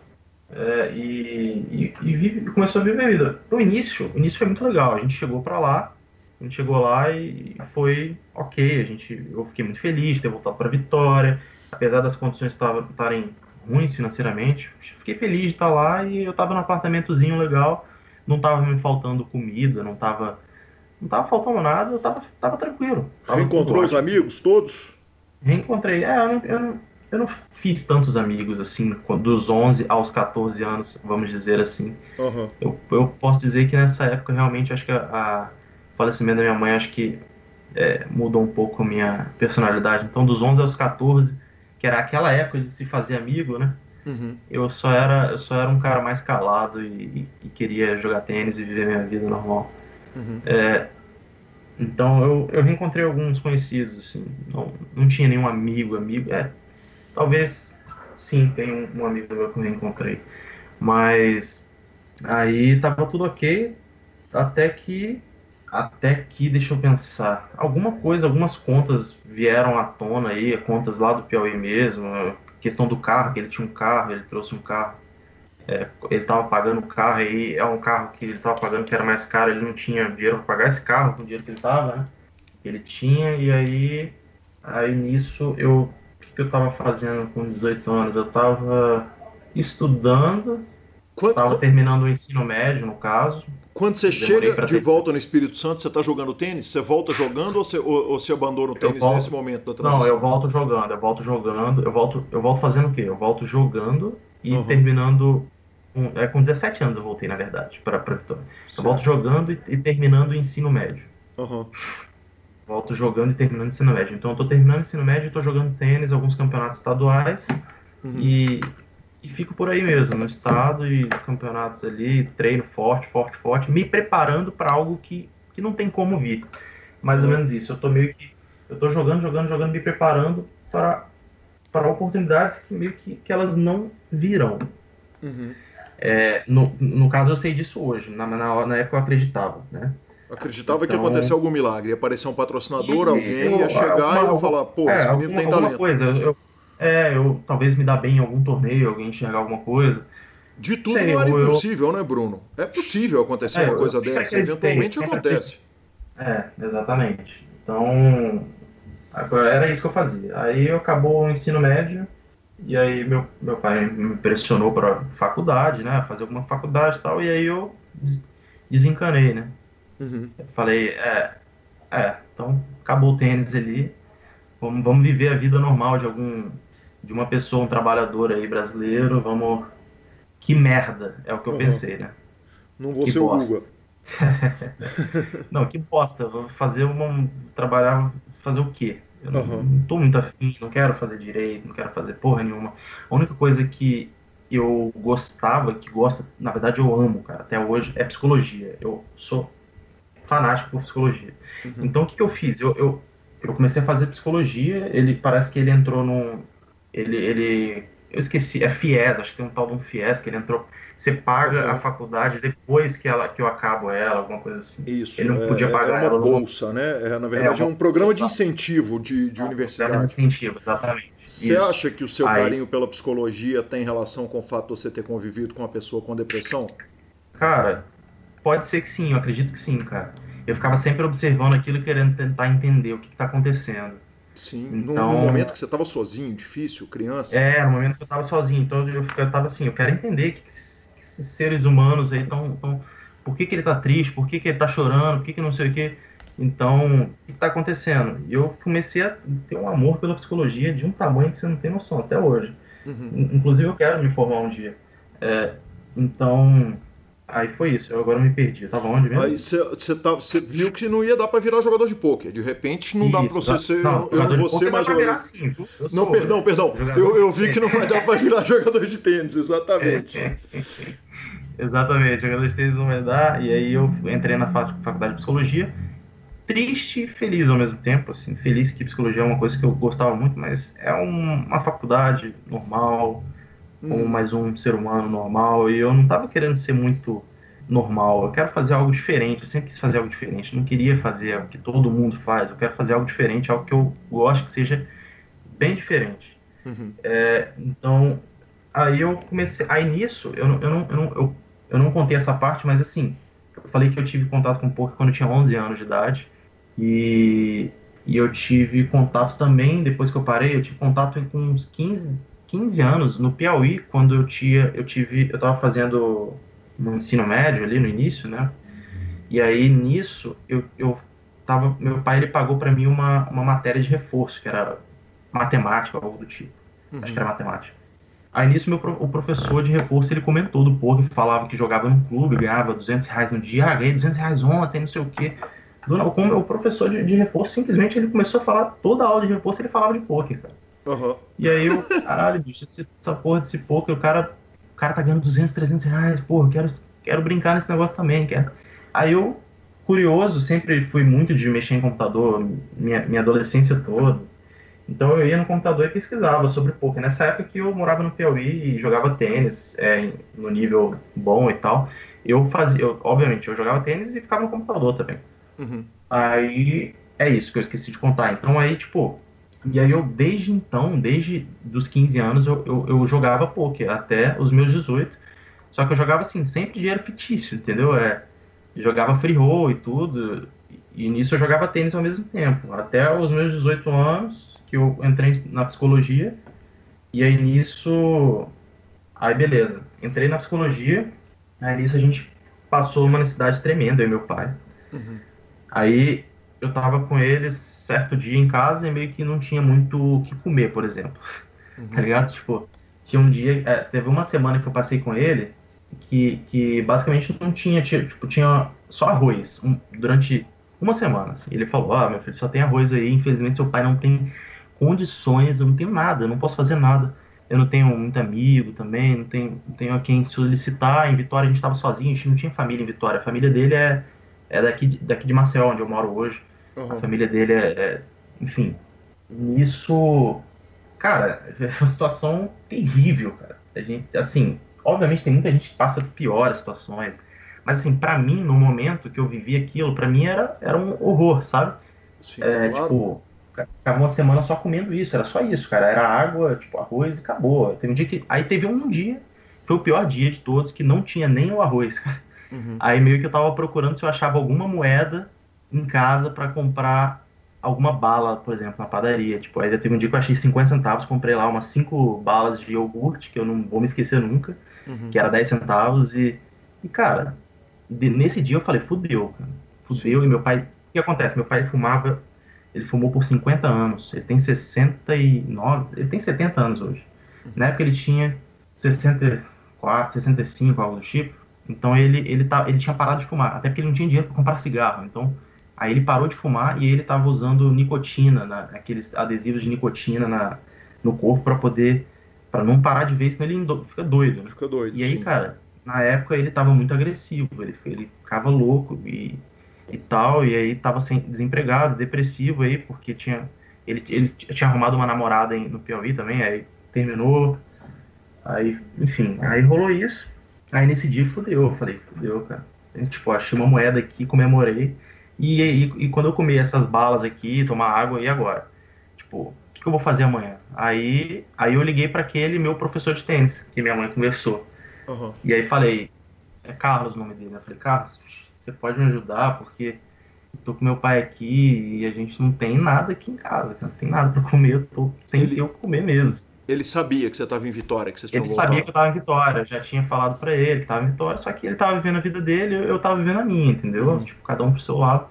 É, e, e, e, vive, começou a viver a vida. No início, o início foi muito legal, a gente chegou para lá, a gente chegou lá e foi ok, a gente, eu fiquei muito feliz de ter voltado para Vitória, apesar das condições estarem ruins financeiramente, fiquei feliz de estar lá e eu estava num apartamentozinho legal, não estava me faltando comida, não estava não tava faltando nada, eu estava tava tranquilo. Tava Reencontrou os amigos todos? Reencontrei. É, eu não, eu, não, eu não fiz tantos amigos assim, dos 11 aos 14 anos, vamos dizer assim. Uhum. Eu, eu posso dizer que nessa época realmente acho que a, falecimento da minha mãe acho que é, mudou um pouco a minha personalidade. Então, dos 11 aos 14, que era aquela época de se fazer amigo, né? Uhum. Eu só era eu só era um cara mais calado e, e queria jogar tênis e viver minha vida normal. Uhum. É, então eu, eu reencontrei alguns conhecidos, assim, não, não tinha nenhum amigo, amigo, é, talvez sim, tem um, um amigo meu que eu reencontrei, mas aí tava tudo ok, até que até que, deixa eu pensar, alguma coisa, algumas contas vieram à tona aí, contas lá do Piauí mesmo, questão do carro, que ele tinha um carro, ele trouxe um carro, é, ele estava pagando o carro aí, é um carro que ele estava pagando que era mais caro, ele não tinha dinheiro para pagar esse carro com o dinheiro que ele estava, né? Ele tinha, e aí, aí nisso, eu, o que, que eu estava fazendo com 18 anos? Eu estava estudando, estava terminando o ensino médio, no caso, quando você chega de ter... volta no Espírito Santo, você está jogando tênis? Você volta jogando ou você, ou, ou você abandona o tênis volto... nesse momento da transição? Não, eu volto jogando, eu volto jogando, eu volto, eu volto fazendo o quê? Eu volto jogando e uhum. terminando. Um, é, com 17 anos eu voltei, na verdade, para a Vitória. Eu volto jogando e, e, terminando o ensino médio. Uhum. Volto jogando e terminando o ensino médio. Então eu estou terminando o ensino médio e estou jogando tênis, alguns campeonatos estaduais. Uhum. E e fico por aí mesmo, no estado e campeonatos ali, treino forte, forte, forte, me preparando para algo que, que não tem como vir. Mais ou menos isso. Eu tô meio que. Eu tô jogando, jogando, jogando, me preparando para, para oportunidades que meio que, que elas não virão. Uhum. É, no, no caso, eu sei disso hoje. Na, na, na época eu acreditava, né? Acreditava então, que ia acontecer algum milagre, ia aparecer um patrocinador, e, alguém eu, ia chegar e ia falar, pô, é, esse menino alguma, tem talento. Coisa, eu, é, eu talvez me dar bem em algum torneio, alguém enxergar alguma coisa. De tudo Sei, não era eu, impossível, eu... né, Bruno? É possível acontecer é, uma coisa dessa, eventualmente acontece. É, exatamente. Então, era isso que eu fazia. Aí acabou o ensino médio, e aí meu, meu pai me pressionou para faculdade, né, fazer alguma faculdade e tal, e aí eu desencanei, né. Uhum. Falei, é, é, então acabou o tênis ali, vamos, vamos viver a vida normal de algum de uma pessoa, um trabalhador aí brasileiro, vamos que merda, é o que eu uhum. pensei, né? Não vou que ser bosta. o Guga. não, que bosta, vou fazer uma trabalhar, fazer o quê? Eu não, uhum. não tô muito afim, não quero fazer direito, não quero fazer porra nenhuma. A única coisa que eu gostava, que gosta, na verdade eu amo, cara, até hoje, é psicologia. Eu sou fanático por psicologia. Uhum. Então o que, que eu fiz? Eu, eu, eu, comecei a fazer psicologia, ele parece que ele entrou num. Ele, ele. Eu esqueci, é FIES, acho que tem um tal de um FIES que ele entrou. Você paga uhum. a faculdade depois que, ela, que eu acabo ela, alguma coisa assim. Isso. Ele não podia é, pagar é uma bolsa, né? É, na verdade, é, é um programa de incentivo de, de é universidade. Um programa de incentivo, exatamente. Você Isso. acha que o seu Aí... carinho pela psicologia tem relação com o fato de você ter convivido com uma pessoa com depressão? Cara, pode ser que sim, eu acredito que sim, cara. Eu ficava sempre observando aquilo e querendo tentar entender o que está acontecendo. Sim, então, no, momento que você estava sozinho, difícil, criança. É, no momento que eu estava sozinho. Então eu estava assim, eu quero entender que, que esses seres humanos aí estão. Por que, que ele está triste? Por que, que ele está chorando? Por que, que não sei o quê? Então, o que está acontecendo? E eu comecei a ter um amor pela psicologia de um tamanho que você não tem noção até hoje. Uhum. Inclusive, eu quero me formar um dia. É, então, aí foi isso. Eu agora me perdi. Eu tava onde mesmo? Aí você tá, viu que não ia dar para virar jogador de pôquer. De repente, não isso, dá para você ser. Não, eu não vou ser mais jogador. Sim, não, sou, perdão, perdão. Eu, eu vi que não vai dar para virar jogador de tênis, exatamente. exatamente, jogador de tênis não vai dar. E aí eu entrei na faculdade de psicologia triste e feliz ao mesmo tempo, assim, feliz que psicologia é uma coisa que eu gostava muito, mas é um, uma faculdade normal, como mais um ser humano normal, e eu não estava querendo ser muito normal, eu quero fazer algo diferente, eu sempre quis fazer algo diferente, não queria fazer o que todo mundo faz, eu quero fazer algo diferente, algo que eu gosto que seja bem diferente. Uhum. É, então, aí eu comecei, aí nisso, eu, eu, não, eu, não, eu, eu não contei essa parte, mas assim, eu falei que eu tive contato com o poker quando eu tinha 11 anos de idade, e, e eu tive contato também, depois que eu parei, eu tive contato com uns 15, 15 anos no Piauí, quando eu tinha, eu tive, eu estava fazendo no ensino médio ali no início, né? E aí nisso eu, eu tava, meu pai ele pagou para mim uma, uma matéria de reforço, que era matemática, algo do tipo. Uhum. Acho que era matemática. Aí nisso meu, o professor de reforço ele comentou do poker, falava que jogava num clube, ganhava 200 reais no dia, ah, ganhei 200 reais ontem, não sei o quê do, como o professor de, de, reforço simplesmente ele começou a falar, toda a aula de reforço ele falava de poker, cara. Uhum. E aí eu, caralho, bicho, essa porra desse poker, o cara, o cara tá ganhando 200, 300 reais, porra, quero, quero brincar nesse negócio também, quero. Aí eu, curioso, sempre fui muito de mexer em computador, minha, minha adolescência toda. Então eu ia no computador e pesquisava sobre poker. Nessa época que eu morava no Piauí e jogava tênis é, no nível bom e tal, eu fazia, eu, obviamente, eu jogava tênis e ficava no computador também. Uhum. Aí é isso que eu esqueci de contar. Então aí, tipo, e aí eu desde então, desde dos 15 anos, eu, eu, eu jogava poker até os meus 18. Só que eu jogava assim, sempre dinheiro fictício, entendeu? É, jogava free roll e tudo. E nisso eu jogava tênis ao mesmo tempo. Até os meus 18 anos, que eu entrei na psicologia. E aí nisso. Aí beleza. Entrei na psicologia. Aí nisso a gente passou uma necessidade tremenda, eu e meu pai. Uhum. Aí eu tava com eles certo dia em casa e meio que não tinha muito o que comer, por exemplo. Uhum. Tá ligado? Tipo, tinha um dia, é, teve uma semana que eu passei com ele que, que basicamente não tinha, tipo, tinha só arroz um, durante uma semana. Assim. Ele falou: Ah, meu filho, só tem arroz aí, infelizmente seu pai não tem condições, eu não tenho nada, eu não posso fazer nada. Eu não tenho muito amigo também, não tenho, não tenho a quem solicitar. Em Vitória a gente estava sozinho, a gente não tinha família em Vitória. A família dele é é daqui, daqui de Maceió, onde eu moro hoje. Uhum. A família dele é, é, Enfim, isso. Cara, é uma situação terrível, cara. A gente, assim, obviamente tem muita gente que passa piores situações. Mas, assim, para mim, no momento que eu vivi aquilo, para mim era, era um horror, sabe? Sim, é, claro. Tipo, ficava uma semana só comendo isso, era só isso, cara. Era água, tipo, arroz e acabou. Teve um dia que. Aí teve um dia, foi o pior dia de todos, que não tinha nem o arroz, cara. Uhum. Aí meio que eu tava procurando se eu achava alguma moeda em casa para comprar alguma bala, por exemplo, na padaria. Tipo, aí teve um dia que eu achei 50 centavos, comprei lá umas 5 balas de iogurte, que eu não vou me esquecer nunca, uhum. que era 10 centavos, e, e cara, de, nesse dia eu falei, fudeu, cara. Fudeu, Sim. e meu pai. O que acontece? Meu pai fumava ele fumou por 50 anos. Ele tem 69, ele tem 70 anos hoje. Na época ele tinha 64, 65, algo do tipo. Então ele, ele, tá, ele tinha parado de fumar, até porque ele não tinha dinheiro para comprar cigarro. Então aí ele parou de fumar e ele estava usando nicotina, na, aqueles adesivos de nicotina na, no corpo para poder, para não parar de ver, senão ele fica doido. Né? Fica doido. E aí, sim. cara, na época ele estava muito agressivo, ele, ele ficava louco e, e tal, e aí estava desempregado, depressivo aí, porque tinha ele, ele tinha arrumado uma namorada em, no Piauí também, aí terminou, aí, enfim, aí rolou isso. Aí nesse dia fudeu, eu falei, fudeu, cara. Eu, tipo, achei uma moeda aqui, comemorei. E, e, e, quando eu comer essas balas aqui, tomar água, e agora? Tipo, o que, que eu vou fazer amanhã? Aí, aí eu liguei para aquele meu professor de tênis, que minha mãe conversou. Uhum. E aí falei, é Carlos o nome dele, né? Eu falei, Carlos, você pode me ajudar, porque eu tô com meu pai aqui e a gente não tem nada aqui em casa, cara. Não tem nada para comer, eu tô sem Ele... ter o que comer mesmo. Ele sabia que você estava em Vitória, que vocês Ele sabia que eu estava em Vitória, já tinha falado para ele que estava em Vitória, só que ele estava vivendo a vida dele, eu estava vivendo a minha, entendeu? Uhum. Tipo, cada um pro seu lado.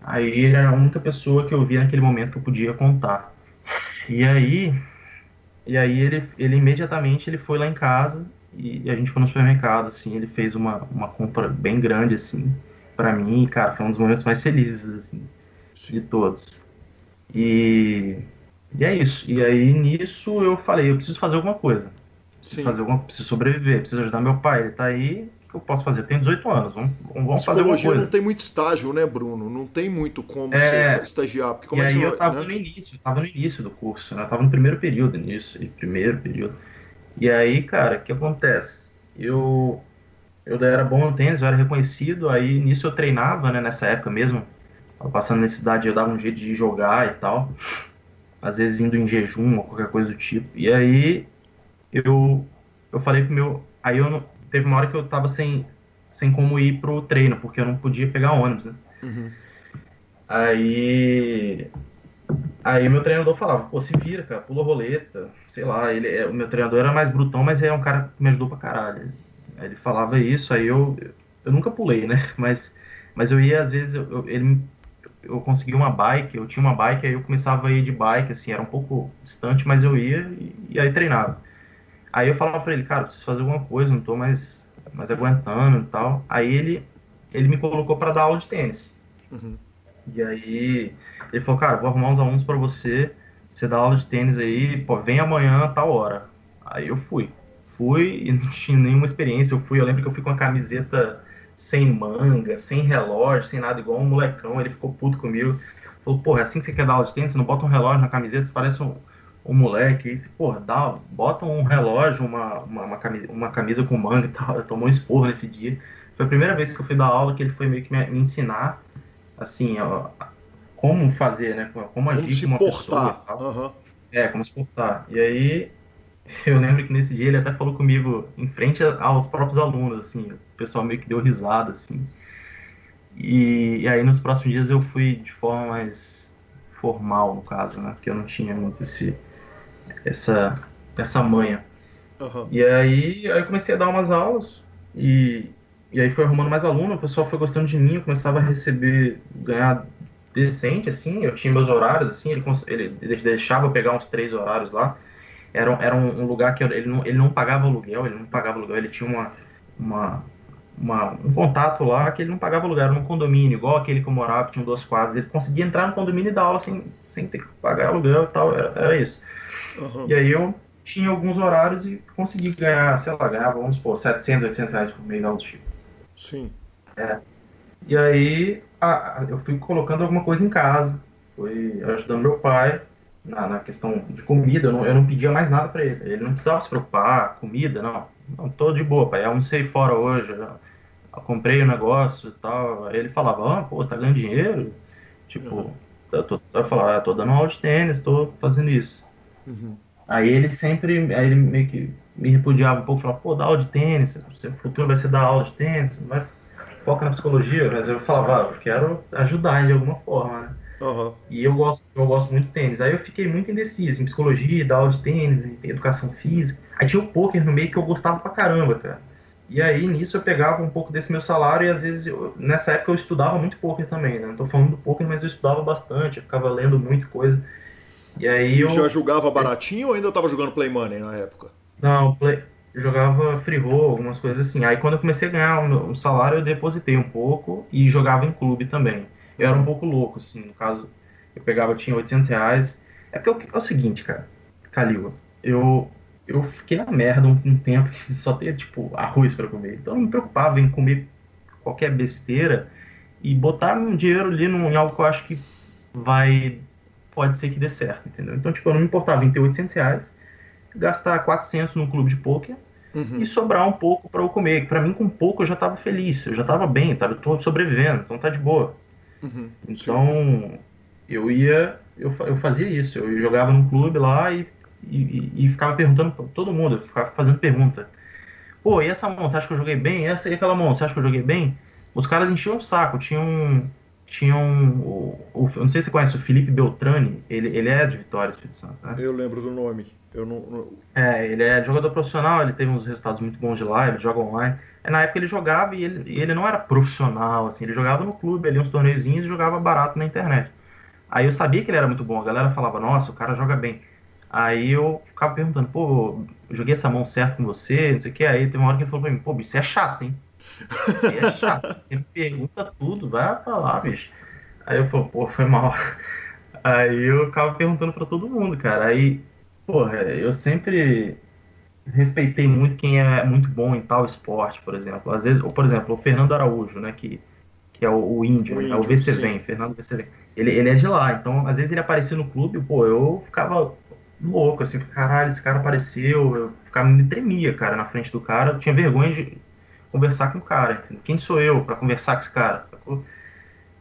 Aí ele era a única pessoa que eu via naquele momento que eu podia contar. E aí, e aí ele, ele imediatamente ele foi lá em casa e a gente foi no supermercado, assim, ele fez uma, uma compra bem grande, assim, para mim, cara, foi um dos momentos mais felizes, assim, de todos. E e é isso. E aí nisso eu falei, eu preciso fazer alguma coisa. Preciso Sim. fazer alguma, preciso sobreviver, preciso ajudar meu pai. Ele tá aí, que eu posso fazer? Eu tenho 18 anos, vamos, vamos fazer alguma coisa. não tem muito estágio, né, Bruno? Não tem muito como é, você estagiar. Porque como e é aí eu tava né? no início, tava no início do curso, né? Eu tava no primeiro período nisso, primeiro período. E aí, cara, o que acontece? Eu eu era bom no tênis, eu era reconhecido, aí nisso eu treinava, né, nessa época mesmo, passando necessidade, eu dava um jeito de jogar e tal às vezes indo em jejum ou qualquer coisa do tipo. E aí eu eu falei pro meu, aí eu teve uma hora que eu tava sem sem como ir pro treino, porque eu não podia pegar ônibus, né? Uhum. Aí aí meu treinador falava, pô, se vira, cara, pula roleta, sei lá, ele é, o meu treinador era mais brutão, mas é um cara que me ajudou pra caralho. Aí ele falava isso, aí eu eu nunca pulei, né? Mas mas eu ia às vezes eu, eu, ele eu consegui uma bike, eu tinha uma bike, aí eu começava a ir de bike, assim, era um pouco distante, mas eu ia e, e aí treinava. Aí eu falava pra ele, cara, preciso fazer alguma coisa, não tô mais, mais aguentando e tal. Aí ele, ele me colocou para dar aula de tênis. Uhum. E aí ele falou, cara, vou arrumar uns alunos para você, você dá aula de tênis aí, pô, vem amanhã a tal hora. Aí eu fui. Fui e não tinha nenhuma experiência, eu fui, eu lembro que eu fui com a camiseta sem manga, sem relógio, sem nada, igual um molecão. Ele ficou puto comigo. Falou, porra, é assim que você quer dar aula de tênis? Você não bota um relógio na camiseta, você parece um, um moleque. Aí, porra, dá, bota um relógio, uma, uma, uma, camisa, uma camisa com manga e tal. Tomou um esporro nesse dia. Foi a primeira vez que eu fui dar aula que ele foi meio que me, me ensinar, assim, ó, como fazer, né? Como agir como com uma portar. pessoa. Uhum. É, como se portar. E aí, eu lembro que nesse dia ele até falou comigo em frente aos próprios alunos, assim, o pessoal meio que deu risada, assim. E, e aí nos próximos dias eu fui de forma mais formal, no caso, né? Porque eu não tinha muito esse, essa, essa manha. Uhum. E aí, aí eu comecei a dar umas aulas e, e aí foi arrumando mais aluno, o pessoal foi gostando de mim, eu começava a receber, ganhar decente, assim, eu tinha meus horários, assim, ele, ele, ele deixava eu pegar uns três horários lá, era, era um, um lugar que ele não, ele não pagava aluguel, ele não pagava aluguel, ele tinha uma, uma, uma, um contato lá que ele não pagava aluguel, era um condomínio, igual aquele que eu morava, que tinha duas quadras, ele conseguia entrar no condomínio e dar aula sem, sem ter que pagar aluguel e tal, era, era isso. Uhum. E aí eu tinha alguns horários e consegui ganhar, sei lá, ganhava, vamos supor, 700, 800 reais por mês, algo tipo. Sim. É. E aí a, eu fui colocando alguma coisa em casa, fui ajudando meu pai, na, na questão de comida, eu não, eu não pedia mais nada para ele. Ele não precisava se preocupar, comida, não. Não, tô de boa, pai. Eu almocei fora hoje, eu, eu comprei o um negócio e tal. Aí ele falava, ah, pô, você tá ganhando dinheiro? Tipo, uhum. eu, tô, eu falava, ah, tô dando aula de tênis, tô fazendo isso. Uhum. Aí ele sempre, aí ele meio que me repudiava um pouco, falava, pô, dá aula de tênis, seu futuro vai ser dar aula de tênis, vai foca na psicologia, mas eu falava, ah, eu quero ajudar de alguma forma, né? Uhum. E eu gosto, eu gosto muito de tênis. Aí eu fiquei muito indeciso em psicologia, dar aula de tênis, em educação física. Aí tinha o poker no meio que eu gostava pra caramba, cara. E aí, nisso, eu pegava um pouco desse meu salário e, às vezes, eu, nessa época, eu estudava muito poker também, né? Não tô falando do poker, mas eu estudava bastante, eu ficava lendo muita coisa. E aí eu... já jogava baratinho ou ainda tava jogando Play Money na época? Não, play... eu jogava free roll, algumas coisas assim. Aí, quando eu comecei a ganhar um, um salário, eu depositei um pouco e jogava em clube também. Eu era um pouco louco, assim, no caso, eu pegava, eu tinha 800 reais. É porque é o seguinte, cara, Calil, eu eu fiquei na merda um, um tempo que só tinha, tipo, arroz para comer. Então eu não me preocupava em comer qualquer besteira e botar um dinheiro ali num, em algo que eu acho que vai. Pode ser que dê certo, entendeu? Então, tipo, eu não me importava em ter 800 reais, gastar 400 num clube de pôquer Uhum. e sobrar um pouco para eu comer. Para mim, com pouco eu já tava feliz, eu já tava bem, tava, eu tô sobrevivendo, então tá de boa. Uhum. Sim. Então, eu ia, eu, eu fazia isso, eu jogava num clube lá e, e, e ficava perguntando pra todo mundo, eu ficava fazendo pergunta. Pô, e essa mão, você acha que eu joguei bem? Essa e aquela mão, você acha que eu joguei bem? Os caras enchiam o saco, tinham, tinham, o, o- eu não sei se você conhece o Felipe Beltrani, ele, ele é de Vitória, Espírito Santo, né? Eu lembro do nome. Eu não. não- É, ele é jogador profissional, ele teve uns resultados muito bons de lá, ele joga online. É, na época ele jogava e ele, e ele não era profissional, assim, ele jogava no clube ali, uns torneiozinhos e jogava barato na internet. Aí eu sabia que ele era muito bom, a galera falava, nossa, o cara joga bem. Aí eu ficava perguntando, pô, joguei essa mão certo com você, não sei o que. Aí teve uma hora que ele falou pra mim, pô, você é chato, hein? É chato, me pergunta tudo, vai lá, bicho. Aí eu falei, pô, foi mal. Aí eu ficava perguntando pra todo mundo, cara. Aí, porra, eu sempre respeitei muito quem é muito bom em tal esporte, por exemplo. Às vezes, ou por exemplo, o Fernando Araújo, né, que, que é o, o índio, O né, é o índio, VC sim. Vem, Fernando VC Vem. Ele, ele é de lá, então às vezes ele aparecia no clube, pô, eu ficava louco, assim, caralho, esse cara apareceu, eu ficava, me tremia, cara, na frente do cara, eu tinha vergonha de conversar com o cara, entendeu? Quem sou eu pra conversar com esse cara, sacou?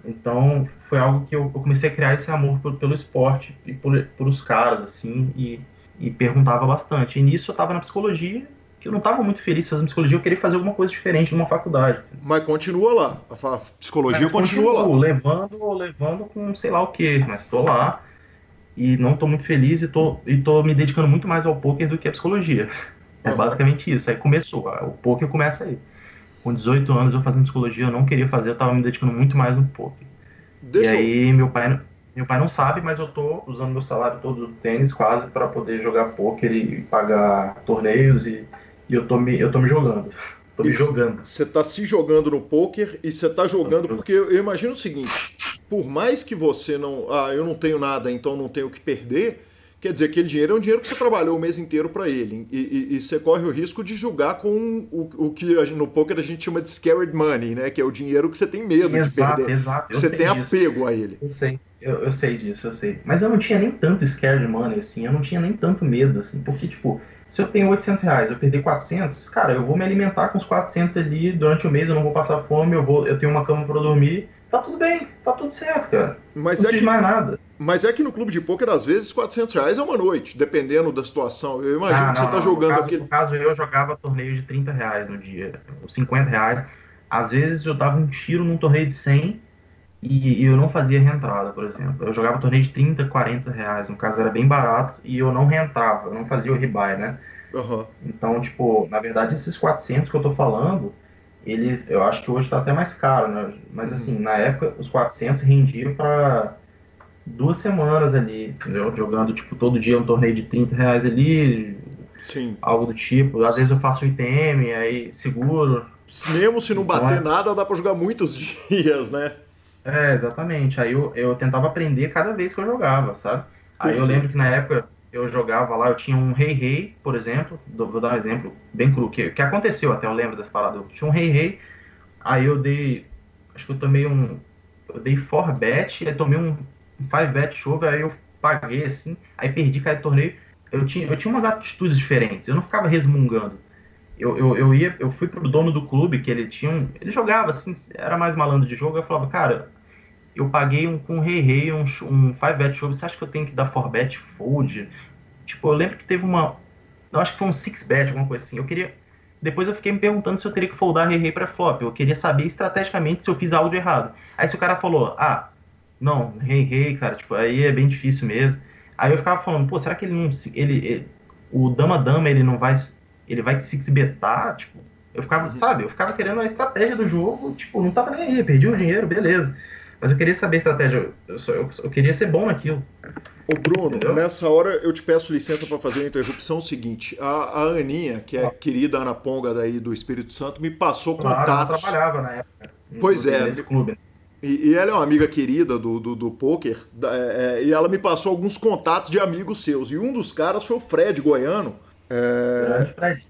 Então, foi algo que eu, eu comecei a criar esse amor por- pelo esporte e por, por os caras, assim, e, e perguntava bastante. E nisso eu tava na psicologia, que eu não tava muito feliz fazendo psicologia, eu queria fazer alguma coisa diferente numa faculdade. Mas continua lá. A psicologia Mas continua continuo lá. levando, levando com sei lá o que, mas tô lá e não tô muito feliz e tô, e tô me dedicando muito mais ao poker do que à psicologia. É basicamente isso. Aí começou, o poker começa aí. Com 18 anos eu fazendo psicologia, eu não queria fazer, eu tava me dedicando muito mais no poker. Deixa e eu. aí meu pai, meu pai não sabe, mas eu tô usando meu salário todo do tênis quase para poder jogar poker e pagar torneios e, e eu tô me eu tô me jogando. Tô me Isso. jogando. Você tá se jogando no poker e você tá jogando porque eu eu imagino o seguinte: por mais que você não, ah, eu não tenho nada, então não tenho o que perder, quer dizer aquele dinheiro é um dinheiro que você trabalhou o mês inteiro para ele e, e- e você corre o risco de jogar com o, o que gente- no poker a gente chama de scared money, né? Que é o dinheiro que você tem medo de Exato, perder. exato. Você tem disso. apego a ele. Eu sei, eu, eu sei disso, eu sei. Mas eu não tinha nem tanto scared money, assim, eu não tinha nem tanto medo, assim, porque, tipo, se eu tenho 800 reais, eu perder 400, cara, eu vou me alimentar com os 400 ali durante o mês, eu não vou passar fome, eu, vou, eu tenho uma cama pra dormir, tá tudo bem, tá tudo certo, cara. Mas não é que mais nada. Mas é que no clube de pôquer, às vezes, 400 reais é uma noite, dependendo da situação. Eu imagino Ah, que você não, tá não, jogando no caso, aquele. No caso, eu jogava torneio de 30 reais no dia, ou 50 reais. Às vezes eu dava um tiro num torneio de 100 e, e eu não fazia reentrada, por exemplo. Eu jogava torneio de 30, 40 reais, no caso era bem barato, e eu não reentrava, eu não fazia o rebuy, né? Aham. Então, tipo, na verdade, esses 400 que eu tô falando, eles, eu acho que hoje tá até mais caro, né? Mas assim, na época, os 400 rendiam pra duas semanas ali, entendeu? Jogando, tipo, todo dia um torneio de 30 reais ali, Sim. algo do tipo. Às vezes eu faço ITM, aí seguro. Mesmo se não Então bater é- nada, dá pra jogar muitos dias, né? É, exatamente. Aí eu, eu tentava aprender cada vez que eu jogava, sabe? Aí eu lembro que na época eu jogava lá, eu tinha um Rei Rei, por exemplo, vou dar um exemplo bem cru, que, que aconteceu até, eu lembro dessa parada. Eu tinha um Rei Rei, aí eu dei, acho que eu tomei um, eu dei 4 bet, aí tomei um 5 bet shove, aí eu paguei assim, aí perdi cada torneio. Eu tinha, eu tinha umas atitudes diferentes, eu não ficava resmungando. Eu, eu, eu ia, eu fui pro dono do clube, que ele tinha um, ele jogava assim, era mais malandro de jogo, eu falava, cara, eu paguei um com rei rei, um, um 5 bet shove, você acha que eu tenho que dar 4 bet fold? Tipo, eu lembro que teve uma, eu acho que foi um 6 bet, alguma coisa assim. Eu queria, depois eu fiquei me perguntando se eu teria que foldar rei rei para flop. Eu queria saber estrategicamente se eu fiz algo de errado. Aí se o cara falou, ah, não, rei rei, cara, tipo, aí é bem difícil mesmo. Aí eu ficava falando, pô, será que ele não, ele, ele- o dama dama ele não vai, ele vai se betar, tipo, Eu ficava, uhum. sabe, eu ficava querendo a estratégia do jogo, tipo, não tava nem aí, perdi o dinheiro, beleza. Mas eu queria saber estratégia, eu, só, eu, eu queria ser bom naquilo. Ô Bruno, Entendeu? nessa hora eu te peço licença para fazer uma interrupção seguinte. A, a Aninha, que é a querida Ana Ponga daí do Espírito Santo, me passou claro, contatos. Ela trabalhava na época. Pois é. Nesse clube. E, e, ela é uma amiga querida do, do, do poker, é, é, e ela me passou alguns contatos de amigos seus. E um dos caras foi o Fred Goiano. É... Fred.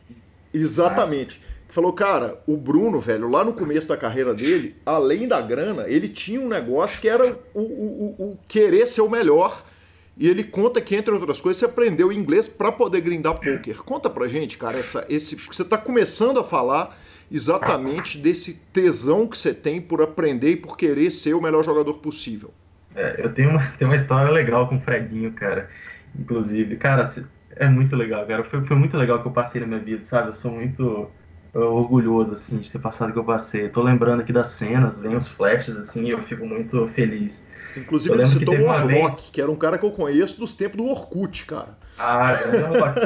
Exatamente. Nossa. Falou, cara, o Bruno, velho, lá no começo da carreira dele, além da grana, ele tinha um negócio que era o, o, o querer ser o melhor. E ele conta que, entre outras coisas, você aprendeu inglês para poder grindar poker. Conta pra gente, cara, essa, esse, você tá começando a falar exatamente desse tesão que você tem por aprender e por querer ser o melhor jogador possível. É, eu tenho uma, tenho uma história legal com o Fredinho, cara. Inclusive, cara, é muito legal, cara. Foi, foi muito legal que eu passei na minha vida, sabe? Eu sou muito orgulhoso, assim, de ter passado o que eu passei. Eu tô lembrando aqui das cenas, vem os flashes, assim, e eu fico muito feliz. Inclusive, ele citou o Warlock, vez... que era um cara que eu conheço dos tempos do Orkut, cara. Ah,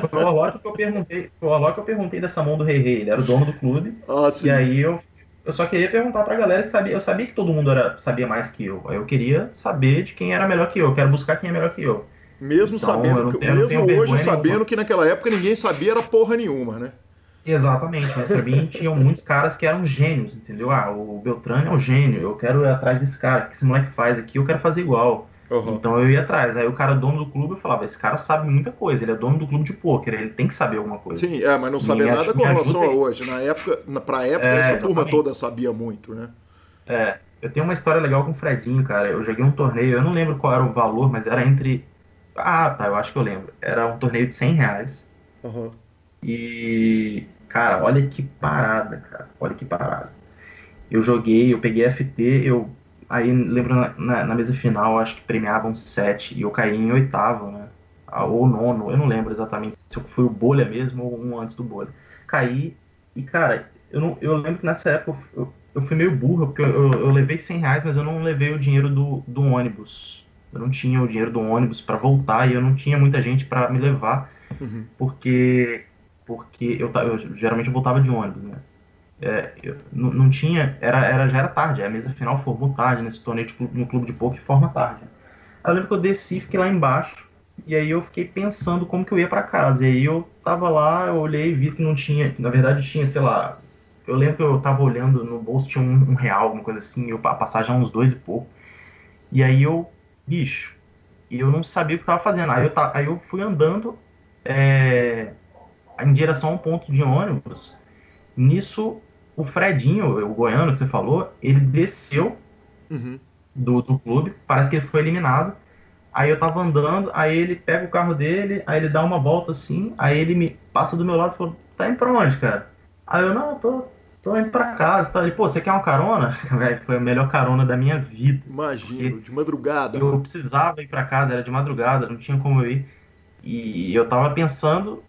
foi o Warlock que eu perguntei. O Warlock que eu perguntei dessa mão do Rei Rei. Ele era o dono do clube. Ah, sim. E aí eu, eu só queria perguntar pra galera que sabia. Eu sabia que todo mundo era, sabia mais que eu. Aí eu queria saber de quem era melhor que eu. Eu quero buscar quem é melhor que eu. Mesmo então, sabendo, tenho, mesmo hoje sabendo nenhuma. que naquela época ninguém sabia era porra nenhuma, né? Exatamente, mas pra mim tinham muitos caras que eram gênios, entendeu? Ah, o Beltrano é um gênio, eu quero ir atrás desse cara, o que esse moleque faz aqui, eu quero fazer igual. Uhum. Então eu ia atrás. Aí o cara dono do clube, eu falava, esse cara sabe muita coisa, ele é dono do clube de pôquer, ele tem que saber alguma coisa. Sim, é, mas não sabia nada com relação a hoje. Na época, na, pra época, é, essa turma toda sabia muito, né? É, eu tenho uma história legal com o Fredinho, cara. Eu joguei um torneio, eu não lembro qual era o valor, mas era entre. Ah, tá, eu acho que eu lembro. Era um torneio de 100 reais. Uhum. E Cara, olha que parada, cara. Olha que parada. Eu joguei, eu peguei FT, eu. Aí lembro na, na, na mesa final, acho que premiavam 7 e eu caí em oitavo, né? Ah, ou nono, eu não lembro exatamente se foi o bolha mesmo ou um antes do bolha. Caí e, cara, eu, não, eu lembro que nessa época eu, eu fui meio burro, porque eu, eu, levei 100 reais, mas eu não levei o dinheiro do, do ônibus. Eu não tinha o dinheiro do ônibus para voltar e eu não tinha muita gente para me levar, uhum. porque porque eu, eu geralmente eu voltava de ônibus, né? É, eu, não, tinha, era, era, já era tarde, a mesa final formou tarde nesse torneio tipo, no clube de poker forma tarde. Eu lembro que eu desci, fiquei lá embaixo, e aí eu fiquei pensando como que eu ia para casa. E aí eu tava lá, eu olhei e vi que não tinha, na verdade tinha, sei lá, eu lembro que eu tava olhando no bolso, tinha um, um real, alguma coisa assim, eu, a passagem uns dois e pouco. E aí eu, bicho, e eu não sabia o que eu tava fazendo. Aí eu, aí eu fui andando, é, em direção a um ponto de ônibus. Nisso, o Fredinho, o goiano que você falou, ele desceu uhum. do, do clube, parece que ele foi eliminado. Aí eu tava andando, aí ele pega o carro dele, aí ele dá uma volta assim, aí ele me passa do meu lado e falou, tá indo pra onde, cara? Aí eu, não, tô, tô indo pra casa. Tá? Ele, pô, você quer uma carona? Foi a melhor carona da minha vida. Imagino, de madrugada. Eu precisava ir pra casa, era de madrugada, não tinha como eu ir. E eu tava pensando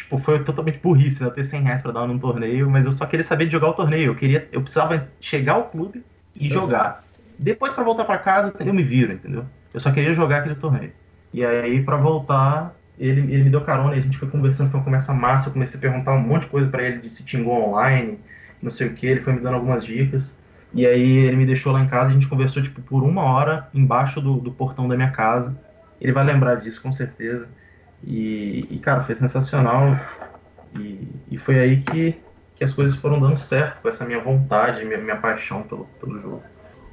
tipo, foi totalmente burrice, né? Eu ter 100 reais pra dar num torneio, mas eu só queria saber de jogar o torneio. Eu queria, eu precisava chegar ao clube e uhum. jogar. Depois, para voltar para casa, eu me viro, entendeu? Eu só queria jogar aquele torneio. E aí, para voltar, ele, ele me deu carona e a gente foi conversando, foi uma conversa massa. Eu comecei a perguntar um monte de coisa para ele de se tingou online, não sei o que. Ele foi me dando algumas dicas. E aí, ele me deixou lá em casa. A gente conversou, tipo, por uma hora embaixo do, do portão da minha casa. Ele vai lembrar disso, com certeza. E, e cara, foi sensacional. E, e foi aí que, que as coisas foram dando certo, com essa minha vontade, minha, minha paixão pelo, pelo jogo.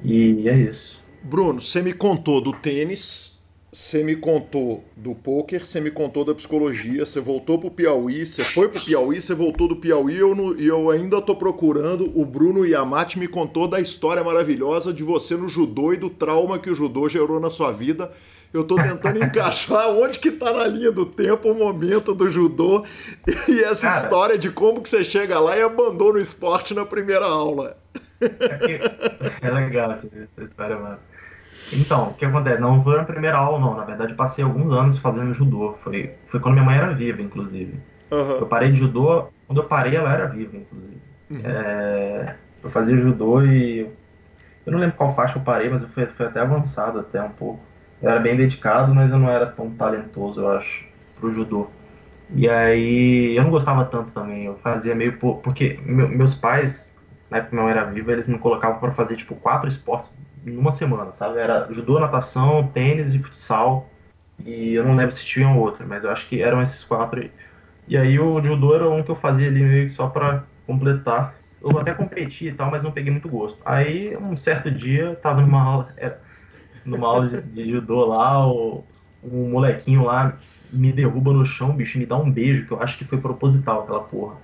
E é isso. Bruno, você me contou do tênis, você me contou do poker, você me contou da psicologia, você voltou pro Piauí, você foi pro Piauí, você voltou do Piauí e eu, eu ainda tô procurando. O Bruno Yamati me contou da história maravilhosa de você no judô e do trauma que o judô gerou na sua vida. Eu estou tentando encaixar onde que está na linha do tempo o momento do judô e essa Cara, história de como que você chega lá e abandona o esporte na primeira aula. É, é legal essa, essa história, mano. Então, o que acontece? Não foi na primeira aula, não. Na verdade, passei alguns anos fazendo judô. Foi, foi quando minha mãe era viva, inclusive. Uhum. Eu parei de judô, quando eu parei, ela era viva, inclusive. Uhum. É, eu fazia judô e. Eu não lembro qual faixa eu parei, mas eu fui, fui até avançado até um pouco. Eu era bem dedicado, mas eu não era tão talentoso, eu acho, pro judô. E aí eu não gostava tanto também, eu fazia meio. Porque meus pais, na época que eu era vivo, eles me colocavam para fazer tipo quatro esportes numa semana, sabe? Era judô, natação, tênis e futsal. E eu não lembro se tinha outro, mas eu acho que eram esses quatro aí. E aí o judô era um que eu fazia ali meio que só para completar. Eu até competi e tal, mas não peguei muito gosto. Aí um certo dia, tava numa aula, era, numa aula de, de judô lá, o, um molequinho lá me derruba no chão, bicho, me dá um beijo, que eu acho que foi proposital aquela porra.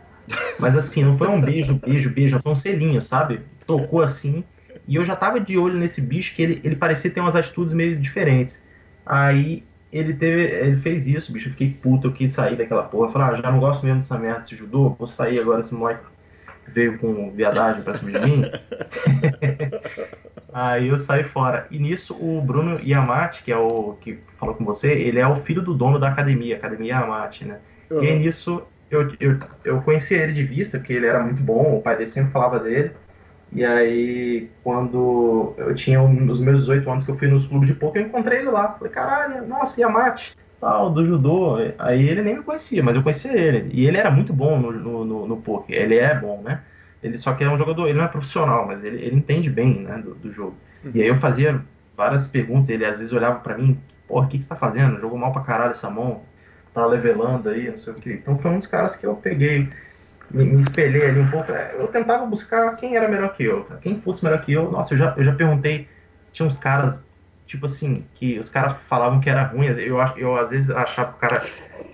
Mas assim, não foi um beijo, beijo, beijo, foi um selinho, sabe? Tocou assim, e eu já tava de olho nesse bicho que ele, ele parecia ter umas atitudes meio diferentes. Aí ele teve, ele fez isso, bicho, eu fiquei puto, eu quis sair daquela porra. Falei, ah, já não gosto mesmo dessa merda desse judô, vou sair agora, esse moleque veio com viadagem pra cima de mim. Aí eu saí fora. E nisso o Bruno Yamati, que é o que falou com você, ele é o filho do dono da academia, Academia Yamati, né? Uhum. E aí nisso eu, eu, eu conheci ele de vista, porque ele era muito bom, o pai dele sempre falava dele. E aí, quando eu tinha um, os meus 18 anos que eu fui nos clubes de poker, eu encontrei ele lá. Falei, caralho, nossa, Yamate, tal, do judô. Aí ele nem me conhecia, mas eu conhecia ele. E ele era muito bom no, no, no, no poker. Ele é bom, né? Ele só que é um jogador, ele não é profissional, mas ele, ele entende bem, né, do, do jogo. Uhum. E aí eu fazia várias perguntas, ele às vezes olhava para mim, porra, o que, que você tá fazendo? Jogou mal pra caralho essa mão, tá levelando aí, não sei o que. Então foi um dos caras que eu peguei, me, me espelhei ali um pouco. É, eu tentava buscar quem era melhor que eu, quem fosse melhor que eu. Nossa, eu já, eu já perguntei, tinha uns caras, tipo assim, que os caras falavam que era ruim, eu, eu às vezes achava que o cara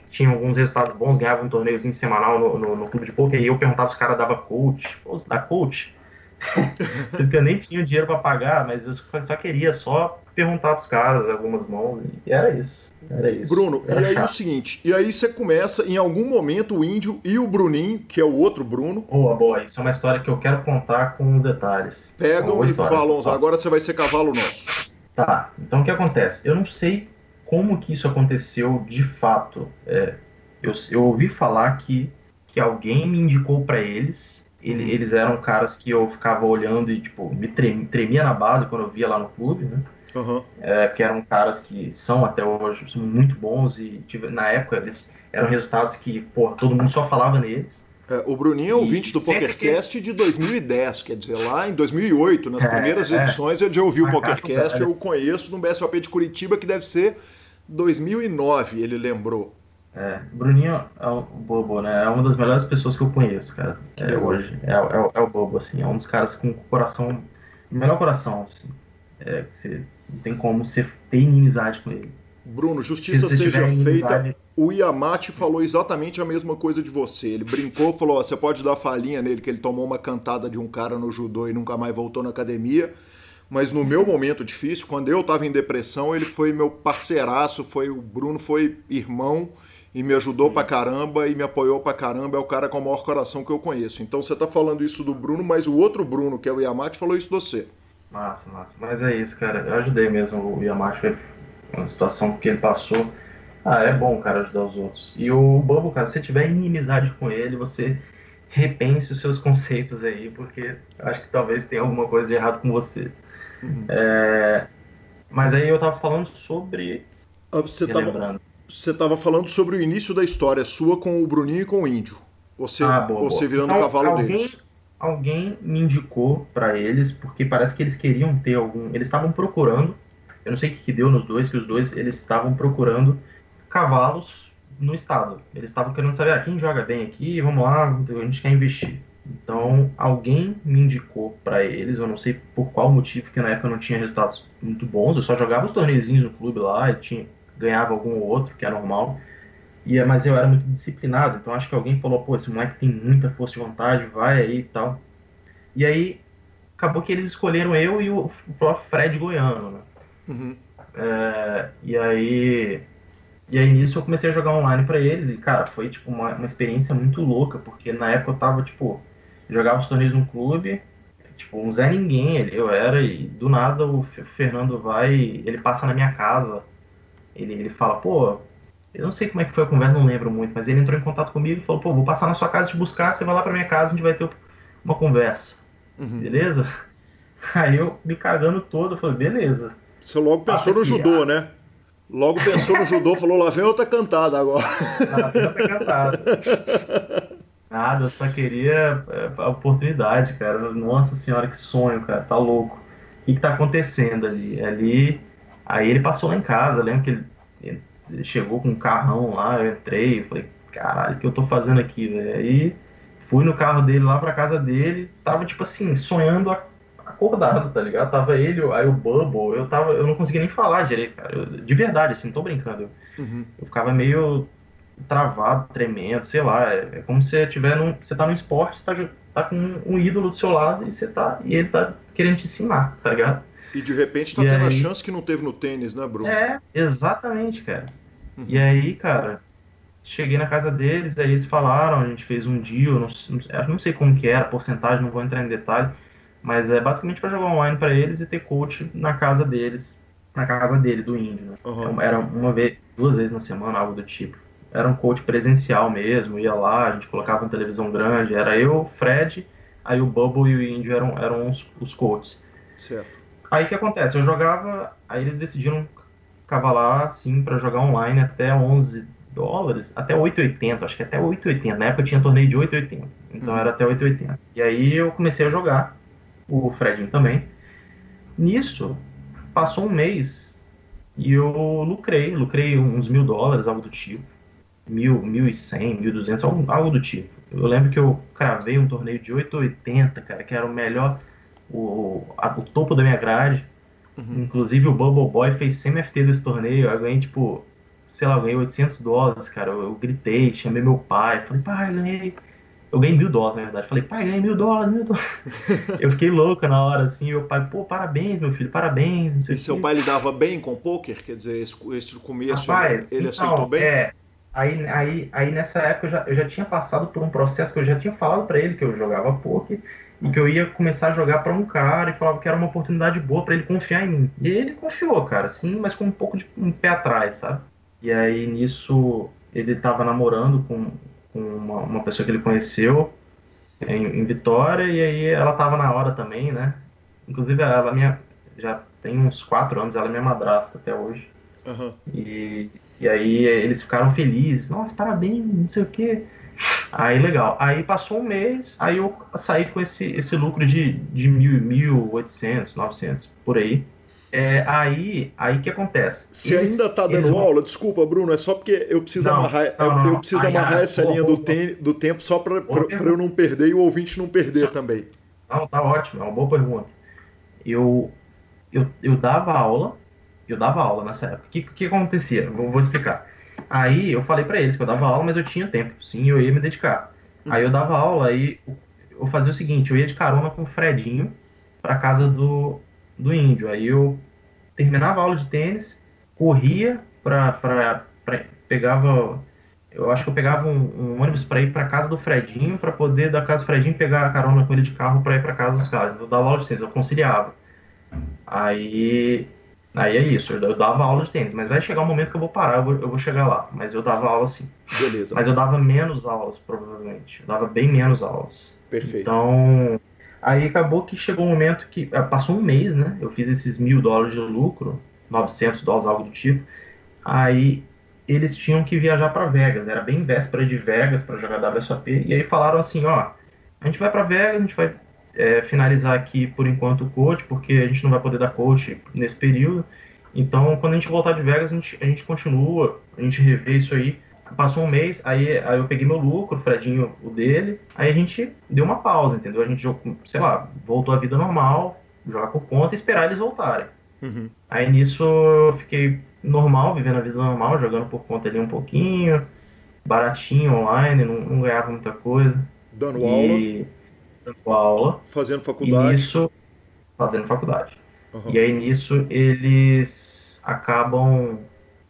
tinha alguns resultados bons, ganhava um torneiozinho semanal no, no, no clube de poker, e eu perguntava se o cara dava coach. Pô, dá coach? Porque eu nem tinha dinheiro para pagar, mas eu só queria só perguntar pros caras algumas mãos, e era isso. Era isso. Bruno, era e aí chato. o seguinte, e aí você começa, em algum momento, o Índio e o Bruninho, que é o outro Bruno. Boa, boa, isso é uma história que eu quero contar com os detalhes. Pegam e falam, agora você vai ser cavalo nosso. Tá, então o que acontece? Eu não sei como que isso aconteceu de fato. É, eu, eu ouvi falar que, que alguém me indicou para eles. Ele, uhum. eles eram caras que eu ficava olhando e tipo me tremia, tremia na base quando eu via lá no clube, né? Uhum. É, que eram caras que são até hoje são muito bons e tive, na época eles eram resultados que pô, todo mundo só falava neles. É, o Bruninho é ouvinte do PokerCast que... de 2010, quer dizer, lá em 2008, nas é, primeiras é. edições, eu já ouvi o PokerCast, eu conheço no BSOP de Curitiba, que deve ser 2009, ele lembrou. É, Bruninho é o Bobo, né? É uma das melhores pessoas que eu conheço, cara. É, hoje. É, é, é, o Bobo, assim. É um dos caras com coração. melhor coração, assim. É, que você não tem como você ter inimizade com ele. Bruno, justiça se seja feita. O Yamate falou exatamente a mesma coisa de você. Ele brincou, falou: ó, você pode dar falinha nele, que ele tomou uma cantada de um cara no judô e nunca mais voltou na academia mas no meu momento difícil, quando eu estava em depressão, ele foi meu parceiraço, foi o Bruno foi irmão e me ajudou pra caramba e me apoiou pra caramba, é o cara com o maior coração que eu conheço. Então você tá falando isso do Bruno, mas o outro Bruno, que é o Yamate, falou isso de você. Massa, massa. Mas é isso, cara. Eu ajudei mesmo o Yamate, foi uma situação que ele passou. Ah, é bom, cara, ajudar os outros. E o Bobo, cara, se você tiver inimizade com ele, você repense os seus conceitos aí, porque acho que talvez tenha alguma coisa de errado com você. Uhum. É, mas aí eu tava falando sobre. Ah, você tava, você tava falando sobre o início da história sua com o Bruninho e com o Índio. Você, ah, boa, você boa. virando o então, cavalo alguém, deles. Alguém me indicou para eles, porque parece que eles queriam ter algum. Eles estavam procurando. Eu não sei o que, que deu nos dois, que os dois eles estavam procurando cavalos no estado. Eles estavam querendo saber ah, quem joga bem aqui, vamos lá, a gente quer investir. Então, alguém me indicou para eles, eu não sei por qual motivo, porque na época eu não tinha resultados muito bons, eu só jogava os torneizinhos no clube lá, e tinha, ganhava algum ou outro, que é normal. E, mas eu era muito disciplinado, então acho que alguém falou, pô, esse moleque tem muita força de vontade, vai aí e tal. E aí, acabou que eles escolheram eu e o, o próprio Fred Goiano, né? Uhum. É, e aí e aí nisso eu comecei a jogar online para eles e, cara, foi tipo uma, uma experiência muito louca, porque na época eu tava, tipo, jogava os torneios no clube, tipo, um Zé Ninguém, eu era, e do nada o Fernando vai, ele passa na minha casa, ele, ele fala, pô, eu não sei como é que foi a conversa, não lembro muito, mas ele entrou em contato comigo e falou, pô, vou passar na sua casa te buscar, você vai lá pra minha casa, a gente vai ter uma conversa, uhum. beleza? Aí eu me cagando todo, eu falei, beleza. Você logo pensou no judô, né? Logo pensou no judô, falou, lá vem outra cantada agora. Lá vem outra cantada. Nada, eu só queria é, a oportunidade, cara. Nossa senhora, que sonho, cara. Tá louco. O que, que tá acontecendo ali? Ali. Aí ele passou lá em casa, lembro que ele, ele chegou com um carrão lá, eu entrei, falei, caralho, o que eu tô fazendo aqui, velho? Aí fui no carro dele lá pra casa dele, tava tipo assim, sonhando acordado, tá ligado? Tava ele, aí o Bubble, eu tava, eu não conseguia nem falar direito, cara. Eu, de verdade, assim, não tô brincando. Uhum. Eu ficava meio travado, tremendo, sei lá. É, é como se você tiver num, você tá no esporte, você tá, tá com um ídolo do seu lado e você tá e ele tá querendo te ensinar, tá ligado? E de repente tá E tendo a aí- chance que não teve no tênis, né, Bruno? É, exatamente, cara. Uhum. E aí, cara, cheguei na casa deles, aí eles falaram, a gente fez um deal, não, não, eu não sei como que era, porcentagem, não vou entrar em detalhe, mas é basicamente para jogar online para eles e ter coach na casa deles, na casa dele, do índio, né? Uhum. Era uma vez, duas vezes na semana, algo do tipo. Era um coach presencial mesmo, ia lá, a gente colocava uma televisão grande, era eu, Fred, aí o Bubble e o índio eram, eram os, os coaches. Certo. Aí o que acontece? Eu jogava. Aí eles decidiram cavalar assim pra jogar online até 11 dólares, até 8,80, acho que até 8,80. Na época tinha torneio de 8,80, então Uhum. era até 8,80. E aí eu comecei a jogar, o Fredinho também. Nisso, passou um mês e eu lucrei, lucrei uns mil dólares, algo do tipo. Mil, mil e cem, mil e duzentos, algo, algo do tipo. Eu lembro que eu cravei um torneio de 8,80, cara, que era o melhor, o, a- o topo da minha grade. Uhum. Inclusive o Bubble Boy fez semi-FT desse torneio. Eu ganhei, tipo, sei lá, eu ganhei 800 dólares, cara. Eu, eu gritei, chamei meu pai. Falei, pai, ganhei. Eu ganhei mil dólares, na verdade. Falei, pai, ganhei mil dólares, mil dólares. eu fiquei louca na hora, assim. Meu pai, pô, parabéns, meu filho, parabéns. Não sei E o seu pai lidava bem com poker? Quer dizer, esse, esse começo Rapaz, ele então, aceitou bem? É, aí, aí, aí nessa época eu já, eu já tinha passado por um processo que eu já tinha falado pra ele que eu jogava poker e que eu ia começar a jogar pra um cara e falava que era uma oportunidade boa pra ele confiar em mim. E ele confiou, cara, assim, mas com um pouco de um pé atrás, sabe? E aí nisso ele tava namorando com, com uma, uma pessoa que ele conheceu em, em Vitória e aí ela tava na hora também, né? Inclusive ela minha já tem uns quatro anos, ela é minha madrasta até hoje. Aham. E, e aí eles ficaram felizes. Nossa, parabéns, não sei o quê. Aí legal. Aí passou um mês, aí eu saí com esse, esse lucro de, de mil, 1.800, 900, por aí. É, aí, aí o que acontece? Você Eles- ainda tá dando vão- aula? Desculpa, Bruno, é só porque eu preciso Não, amarrar, não, eu, não, eu não. preciso Ah, amarrar já. essa linha do, tem- do tempo só para eu não perder e o ouvinte não perder também. Não, tá ótimo, é uma boa pergunta. Eu, eu, eu dava aula, eu dava aula nessa época. O que, que acontecia? Vou, vou explicar. Aí eu falei pra eles que eu dava aula, mas eu tinha tempo, sim, eu ia me dedicar. Aí eu dava aula, aí eu fazia o seguinte, eu ia de carona com o Fredinho pra casa do, do índio. Aí eu terminava a aula de tênis, corria pra, pra, pra pegava eu acho que eu pegava um, um ônibus para ir para casa do Fredinho, para poder da casa do Fredinho pegar a carona com ele de carro para ir para casa dos caras. Eu dava aula de tênis, eu conciliava. Aí, aí é isso, eu dava aula de tênis, mas vai chegar um momento que eu vou parar, eu vou, eu vou chegar lá. Mas eu dava aula sim. Beleza, Mas eu dava menos aulas, provavelmente. Eu dava bem menos aulas. perfeito. Então, aí acabou que chegou um momento que ah, passou um mês, né? Eu fiz esses mil dólares de lucro, 900 dólares, algo do tipo. Aí eles tinham que viajar para Vegas, era bem véspera de Vegas para jogar WSOP. E aí falaram assim: ó, a gente vai para Vegas, a gente vai é, finalizar aqui por enquanto o coach, porque a gente não vai poder dar coach nesse período. Então, quando a gente voltar de Vegas, a gente, a gente continua, a gente revê isso aí. Passou um mês, aí, aí eu peguei meu lucro, o Fredinho o dele, aí a gente deu uma pausa, entendeu? A gente, jogou, sei lá, voltou à vida normal, jogar por conta e esperar eles voltarem. Uhum. Aí nisso eu fiquei normal, vivendo a vida normal, jogando por conta ali um pouquinho, baratinho online, não, não ganhava muita coisa. Dando aula, E dando aula. fazendo faculdade. nisso, fazendo faculdade. Uhum. E aí nisso eles acabam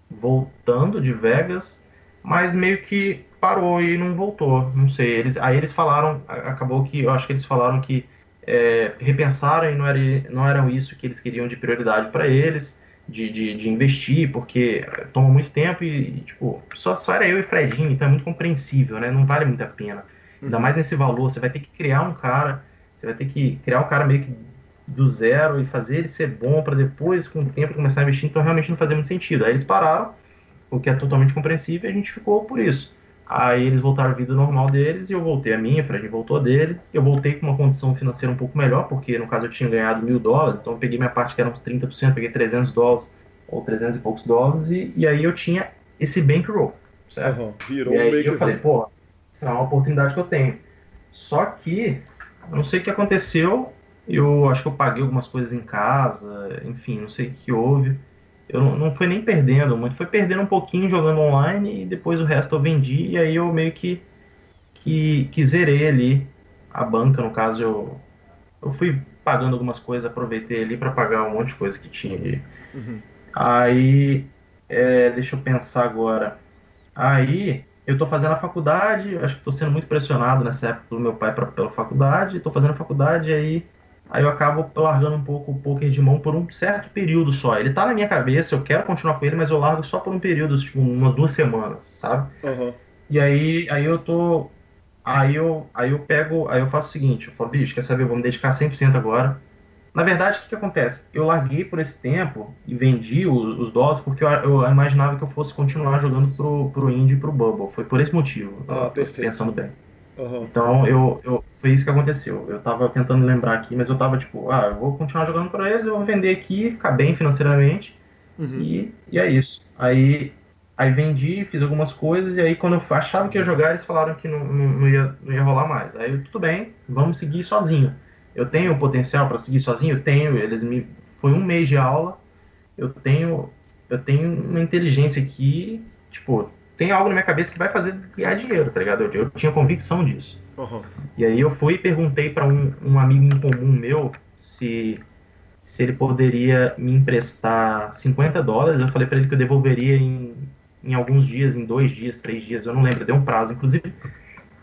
voltando de Vegas, mas meio que parou e não voltou, não sei. Eles, aí eles falaram, acabou que eu acho que eles falaram que é, repensaram e não era, não eram isso que eles queriam de prioridade para eles, de, de, de investir, porque toma muito tempo e, e, tipo, só, só era eu e Fredinho, então é muito compreensível, né? Não vale muito a pena. Ainda mais nesse valor, você vai ter que criar um cara, você vai ter que criar um cara meio que do zero e fazer ele ser bom para depois, com o tempo, começar a investir, então realmente não fazia muito sentido. Aí eles pararam, o que é totalmente compreensível, e a gente ficou por isso. Aí eles voltaram à vida normal deles e eu voltei a minha, a Fred voltou a dele. Eu voltei com uma condição financeira um pouco melhor, porque no caso eu tinha ganhado mil dólares, então eu peguei minha parte que era uns 30%, peguei 300 dólares ou 300 e poucos dólares e, e aí eu tinha esse bankroll, certo? Uhum, virou e aí um eu falei, pô, isso é uma oportunidade que eu tenho. Só que, não sei o que aconteceu, eu acho que eu paguei algumas coisas em casa, enfim, não sei o que houve. Eu não, não foi nem perdendo muito, foi perdendo um pouquinho jogando online e depois o resto eu vendi e aí eu meio que, que, que zerei ali a banca, no caso eu, eu fui pagando algumas coisas, aproveitei ali para pagar um monte de coisa que tinha ali. Uhum. Aí, é, deixa eu pensar agora. Aí, eu estou fazendo a faculdade, acho que estou sendo muito pressionado nessa época pelo meu pai pra, pela faculdade, estou fazendo a faculdade, aí aí eu acabo largando um pouco o poker de mão por um certo período só. Ele tá na minha cabeça, eu quero continuar com ele, mas eu largo só por um período, tipo, umas duas semanas, sabe? Uhum. E aí, aí eu tô. Aí eu, aí eu pego, aí eu faço o seguinte, eu falo, bicho, quer saber, vou me dedicar 100% agora. Na verdade, o que, que acontece? Eu larguei por esse tempo e vendi os, os dólares porque eu, eu, imaginava que eu fosse continuar jogando pro, pro Indy e pro Bubble. Foi por esse motivo. Ah, perfeito. Pensando bem. Uhum. Então, eu, eu, foi isso que aconteceu. Eu tava tentando lembrar aqui, mas eu tava tipo, ah, eu vou continuar jogando para eles, eu vou vender aqui, ficar bem financeiramente, uhum. e, e é isso. Aí, aí vendi, fiz algumas coisas, e aí quando eu achava que ia jogar, eles falaram que não, não, não ia, não ia rolar mais. Aí, eu, tudo bem, vamos seguir sozinho. Eu tenho potencial para seguir sozinho? Eu tenho, eles me... Foi um mês de aula, eu tenho, eu tenho uma inteligência aqui, tipo, tem algo na minha cabeça que vai fazer ganhar dinheiro, tá ligado? Eu, eu tinha convicção disso. Uhum. E aí eu fui e perguntei para um, um amigo em comum meu se, se ele poderia me emprestar 50 dólares. Eu falei para ele que eu devolveria em, em alguns dias, em dois dias, três dias, eu não lembro, deu um prazo. Inclusive,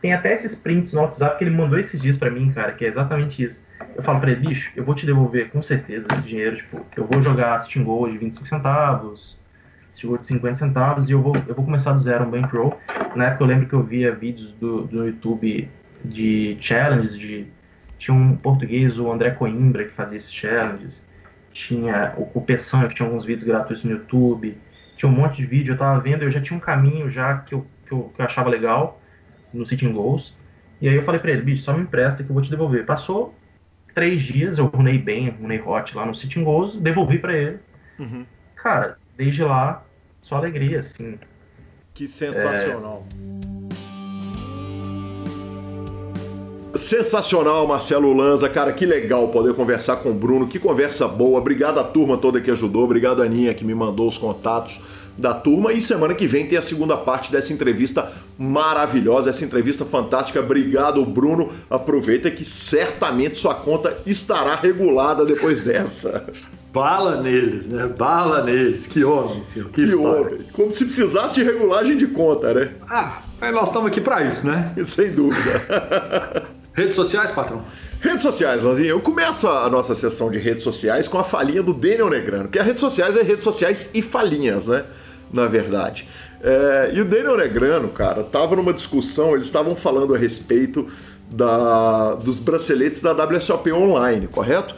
tem até esses prints no WhatsApp que ele mandou esses dias para mim, cara, que é exatamente isso. Eu falo para ele, bicho, eu vou te devolver com certeza esse dinheiro, tipo, eu vou jogar Steam Gold de 25 centavos, chegou de 50 centavos e eu vou, eu vou começar do zero um bankroll. Na época eu lembro que eu via vídeos do, do YouTube de challenges, de, tinha um português, o André Coimbra, que fazia esses challenges, tinha o, o Peçanha, que tinha alguns vídeos gratuitos no YouTube, tinha um monte de vídeo, eu tava vendo, eu já tinha um caminho já que eu, que eu, que eu achava legal no Sitting Goals, e aí eu falei pra ele, bicho, só me empresta que eu vou te devolver. Passou três dias, eu runei bem, runei hot lá no Sitting Goals, devolvi para ele. Uhum. Cara, desde lá, só alegria, assim. Que sensacional. É... Sensacional, Marcelo Lanza. Cara, que legal poder conversar com o Bruno. Que conversa boa. Obrigado à turma toda que ajudou. Obrigado, Aninha, que me mandou os contatos da turma. E semana que vem tem a segunda parte dessa entrevista maravilhosa, essa entrevista fantástica. Obrigado, Bruno. Aproveita que certamente sua conta estará regulada depois dessa. Bala neles, né? Bala neles. Que homem, senhor. Que, que homem. Como se precisasse de regulagem de conta, né? Ah, nós estamos aqui para isso, né? Sem dúvida. Redes sociais, patrão? Redes sociais, Lanzinho. Eu começo a nossa sessão de redes sociais com a falinha do Daniel Negrano, que as redes sociais é redes sociais e falinhas, né? Na verdade. É, e o Daniel Negrano, cara, tava numa discussão, eles estavam falando a respeito da, dos braceletes da WSOP Online, correto?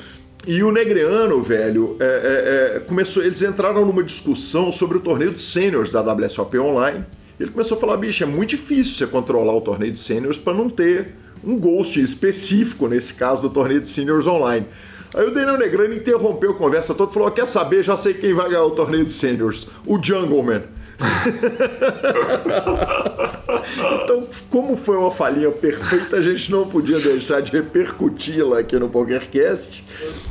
E o Negreano, velho, é, é, é, começou. Eles entraram numa discussão sobre o torneio de seniors da WSOP Online. Ele começou a falar, bicho, é muito difícil você controlar o torneio de seniors para não ter um ghost específico, nesse caso, do torneio de seniors online. Aí o Daniel Negrano interrompeu a conversa toda e falou: Quer saber? Já sei quem vai ganhar o torneio de seniors: o Jungleman. então, como foi uma falinha perfeita, a gente não podia deixar de repercuti-la aqui no PokerCast.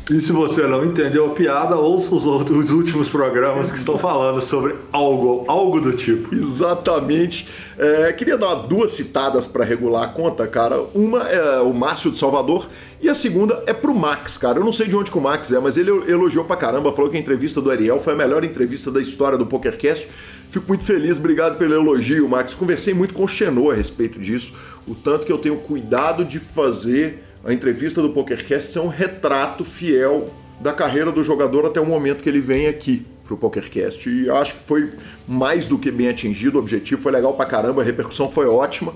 E se você não entendeu a piada, ouça os, outros, os últimos programas que estão falando sobre algo, algo do tipo. Exatamente. É, queria dar duas citadas para regular a conta, cara. Uma é o Márcio de Salvador e a segunda é pro Max, cara. Eu não sei de onde que o Max é, mas ele elogiou pra caramba, falou que a entrevista do Ariel foi a melhor entrevista da história do PokerCast. Fico muito feliz, obrigado pelo elogio, Max. Conversei muito com o Xenô a respeito disso, o tanto que eu tenho cuidado de fazer a entrevista do PokerCast ser um retrato fiel da carreira do jogador até o momento que ele vem aqui pro PokerCast. E acho que foi mais do que bem atingido, o objetivo foi legal pra caramba, a repercussão foi ótima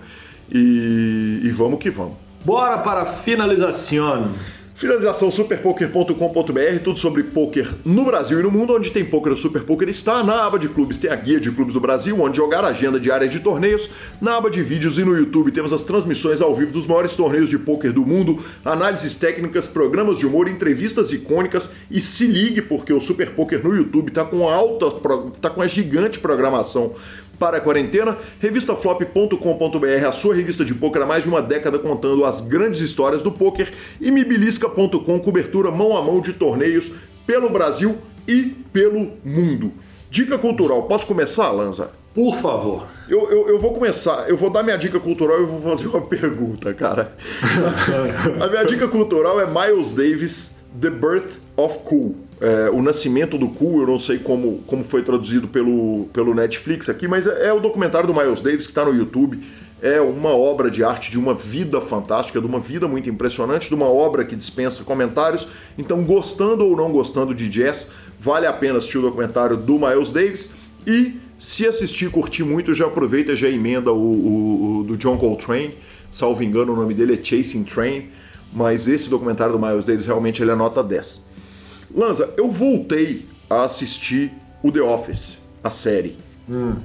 e, e vamos que vamos. Bora para a finalização. Finalização superpoker.com.br, tudo sobre poker no Brasil e no mundo, onde tem poker, o Super Poker está. Na aba de clubes tem a guia de clubes do Brasil, onde jogar a agenda diária de torneios. Na aba de vídeos e no YouTube temos as transmissões ao vivo dos maiores torneios de poker do mundo, análises técnicas, programas de humor, entrevistas icônicas e se ligue porque o Super Poker no YouTube está com alta, tá com a gigante programação para a quarentena. Revistaflop.com.br, a sua revista de poker há mais de uma década contando as grandes histórias do poker. E mibilisca.com, cobertura mão a mão de torneios pelo Brasil e pelo mundo. Dica cultural, posso começar, Lanza? Por favor. Eu, eu, eu, vou começar, eu vou dar minha dica cultural e vou fazer uma pergunta, cara. a minha dica cultural é Miles Davis, The Birth of Cool é, O Nascimento do Cool, eu não sei como, como foi traduzido pelo, pelo Netflix aqui, mas é, é o documentário do Miles Davis que está no YouTube. É uma obra de arte de uma vida fantástica, de uma vida muito impressionante, de uma obra que dispensa comentários. Então, gostando ou não gostando de jazz, vale a pena assistir o documentário do Miles Davis. E se assistir curtir muito, já aproveita já emenda o, o, o do John Coltrane. Salvo engano, o nome dele é Chasing Train. Mas esse documentário do Miles Davis realmente ele é nota 10. Lanza, eu voltei a assistir o The Office, a série. Hum.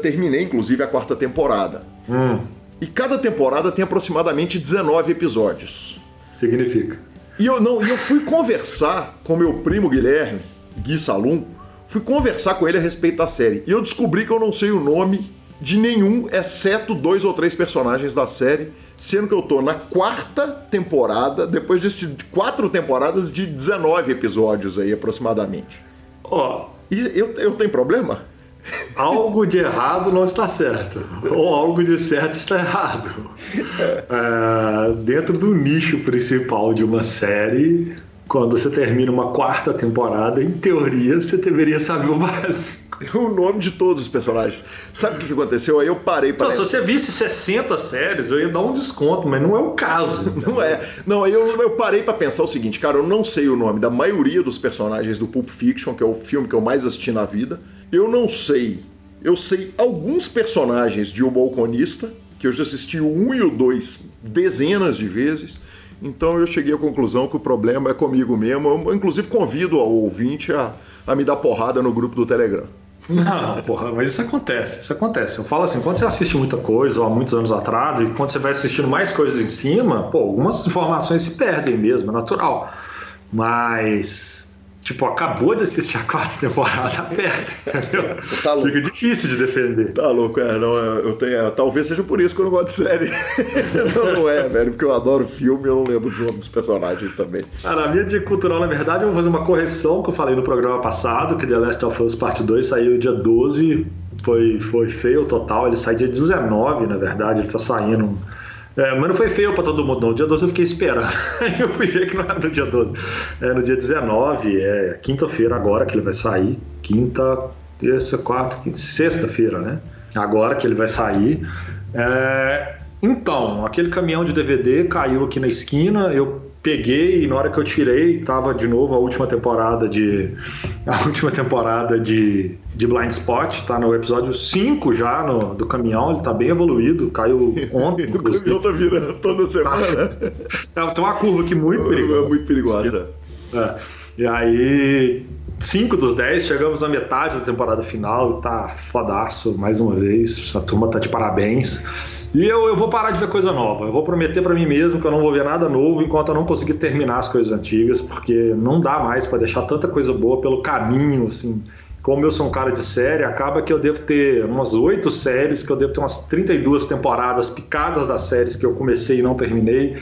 Terminei, inclusive, a quarta temporada. Hum. E cada temporada tem aproximadamente 19 episódios. Significa. E eu não, e eu fui conversar com meu primo Guilherme, Gui Salum, fui conversar com ele a respeito da série. E eu descobri que eu não sei o nome de nenhum, exceto dois ou três personagens da série sendo que eu tô na quarta temporada, depois de quatro temporadas de 19 episódios aí, aproximadamente. Ó. Oh, e eu, eu tenho problema? Algo de errado não está certo, ou algo de certo está errado. É, dentro do nicho principal de uma série, quando você termina uma quarta temporada, em teoria você deveria saber o básico. o nome de todos os personagens. Sabe o que aconteceu? Aí eu parei para. Se você visse 60 séries, eu ia dar um desconto, mas não é o caso. Não é. Não, aí eu, eu parei para pensar o seguinte, cara, eu não sei o nome da maioria dos personagens do Pulp Fiction, que é o filme que eu mais assisti na vida. Eu não sei. Eu sei alguns personagens de O Balconista, que eu já assisti o 1 e o 2 dezenas de vezes. Então eu cheguei à conclusão que o problema é comigo mesmo. Eu, inclusive, convido ao ouvinte a, a me dar porrada no grupo do Telegram. Não, porra, mas isso acontece, isso acontece. Eu falo assim, quando você assiste muita coisa, há muitos anos atrás, e quando você vai assistindo mais coisas em cima, pô, algumas informações se perdem mesmo, é natural. Mas tipo, acabou de assistir a quarta temporada aperta, entendeu? Tá louco. Fica difícil de defender. Tá louco, é, não, eu tenho, é, talvez seja por isso que eu não gosto de série. não, não é, velho, porque eu adoro filme e eu não lembro dos nomes dos personagens também. Cara, a minha de cultural, na verdade, eu vou fazer uma correção que eu falei no programa passado, que The Last of Us Part 2 saiu dia 12, foi, foi feio total, ele sai dia 19, na verdade, ele tá saindo é, mas não foi feio para todo mundo, não. Dia 12 eu fiquei esperando. Aí eu fui ver que não era no dia 12. É no dia 19, é quinta-feira agora que ele vai sair. Quinta, terça, quarta, sexta-feira, né? Agora que ele vai sair. É, então, aquele caminhão de DVD caiu aqui na esquina. Eu peguei e na hora que eu tirei, tava de novo a última temporada de. A última temporada de, de Blind Spot, tá no episódio 5 já no, do caminhão, ele tá bem evoluído, caiu ontem. o caminhão tá virando toda semana. É, tem uma curva aqui muito perigosa. É muito perigosa. É. E aí, 5 dos 10, chegamos na metade da temporada final tá fodaço mais uma vez. Essa turma tá de parabéns. E eu, eu vou parar de ver coisa nova. Eu vou prometer para mim mesmo que eu não vou ver nada novo enquanto eu não conseguir terminar as coisas antigas, porque não dá mais para deixar tanta coisa boa pelo caminho, assim. Como eu sou um cara de série, acaba que eu devo ter umas oito séries, que eu devo ter umas 32 temporadas picadas das séries que eu comecei e não terminei.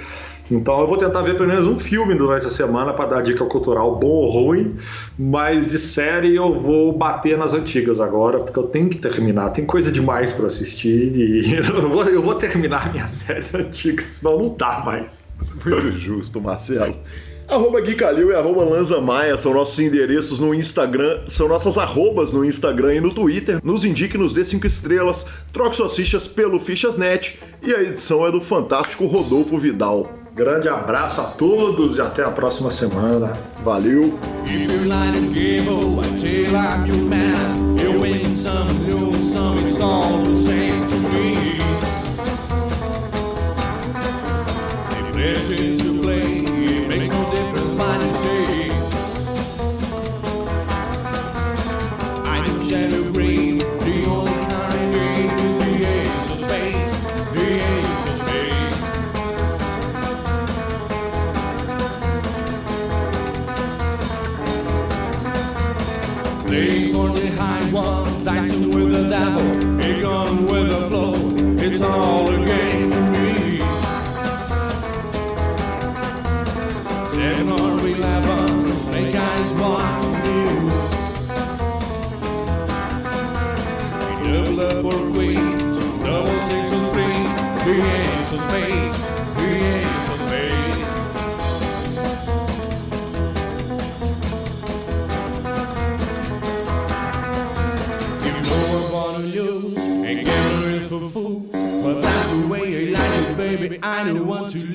Então eu vou tentar ver pelo menos um filme durante a semana para dar dica cultural bom ou ruim, mas de série eu vou bater nas antigas agora, porque eu tenho que terminar. Tem coisa demais para assistir e eu vou, eu vou terminar minhas séries antigas, senão não dá mais. Muito justo, Marcelo. Arroba Gui Calil e arroba Lanza Maia são nossos endereços no Instagram, são nossas arrobas no Instagram e no Twitter. Nos indique, nos dê 5 estrelas, troque suas fichas pelo Fichasnet e a edição é do fantástico Rodolfo Vidal. Grande abraço a todos e até a próxima semana. Valeu! Legends play, and want to.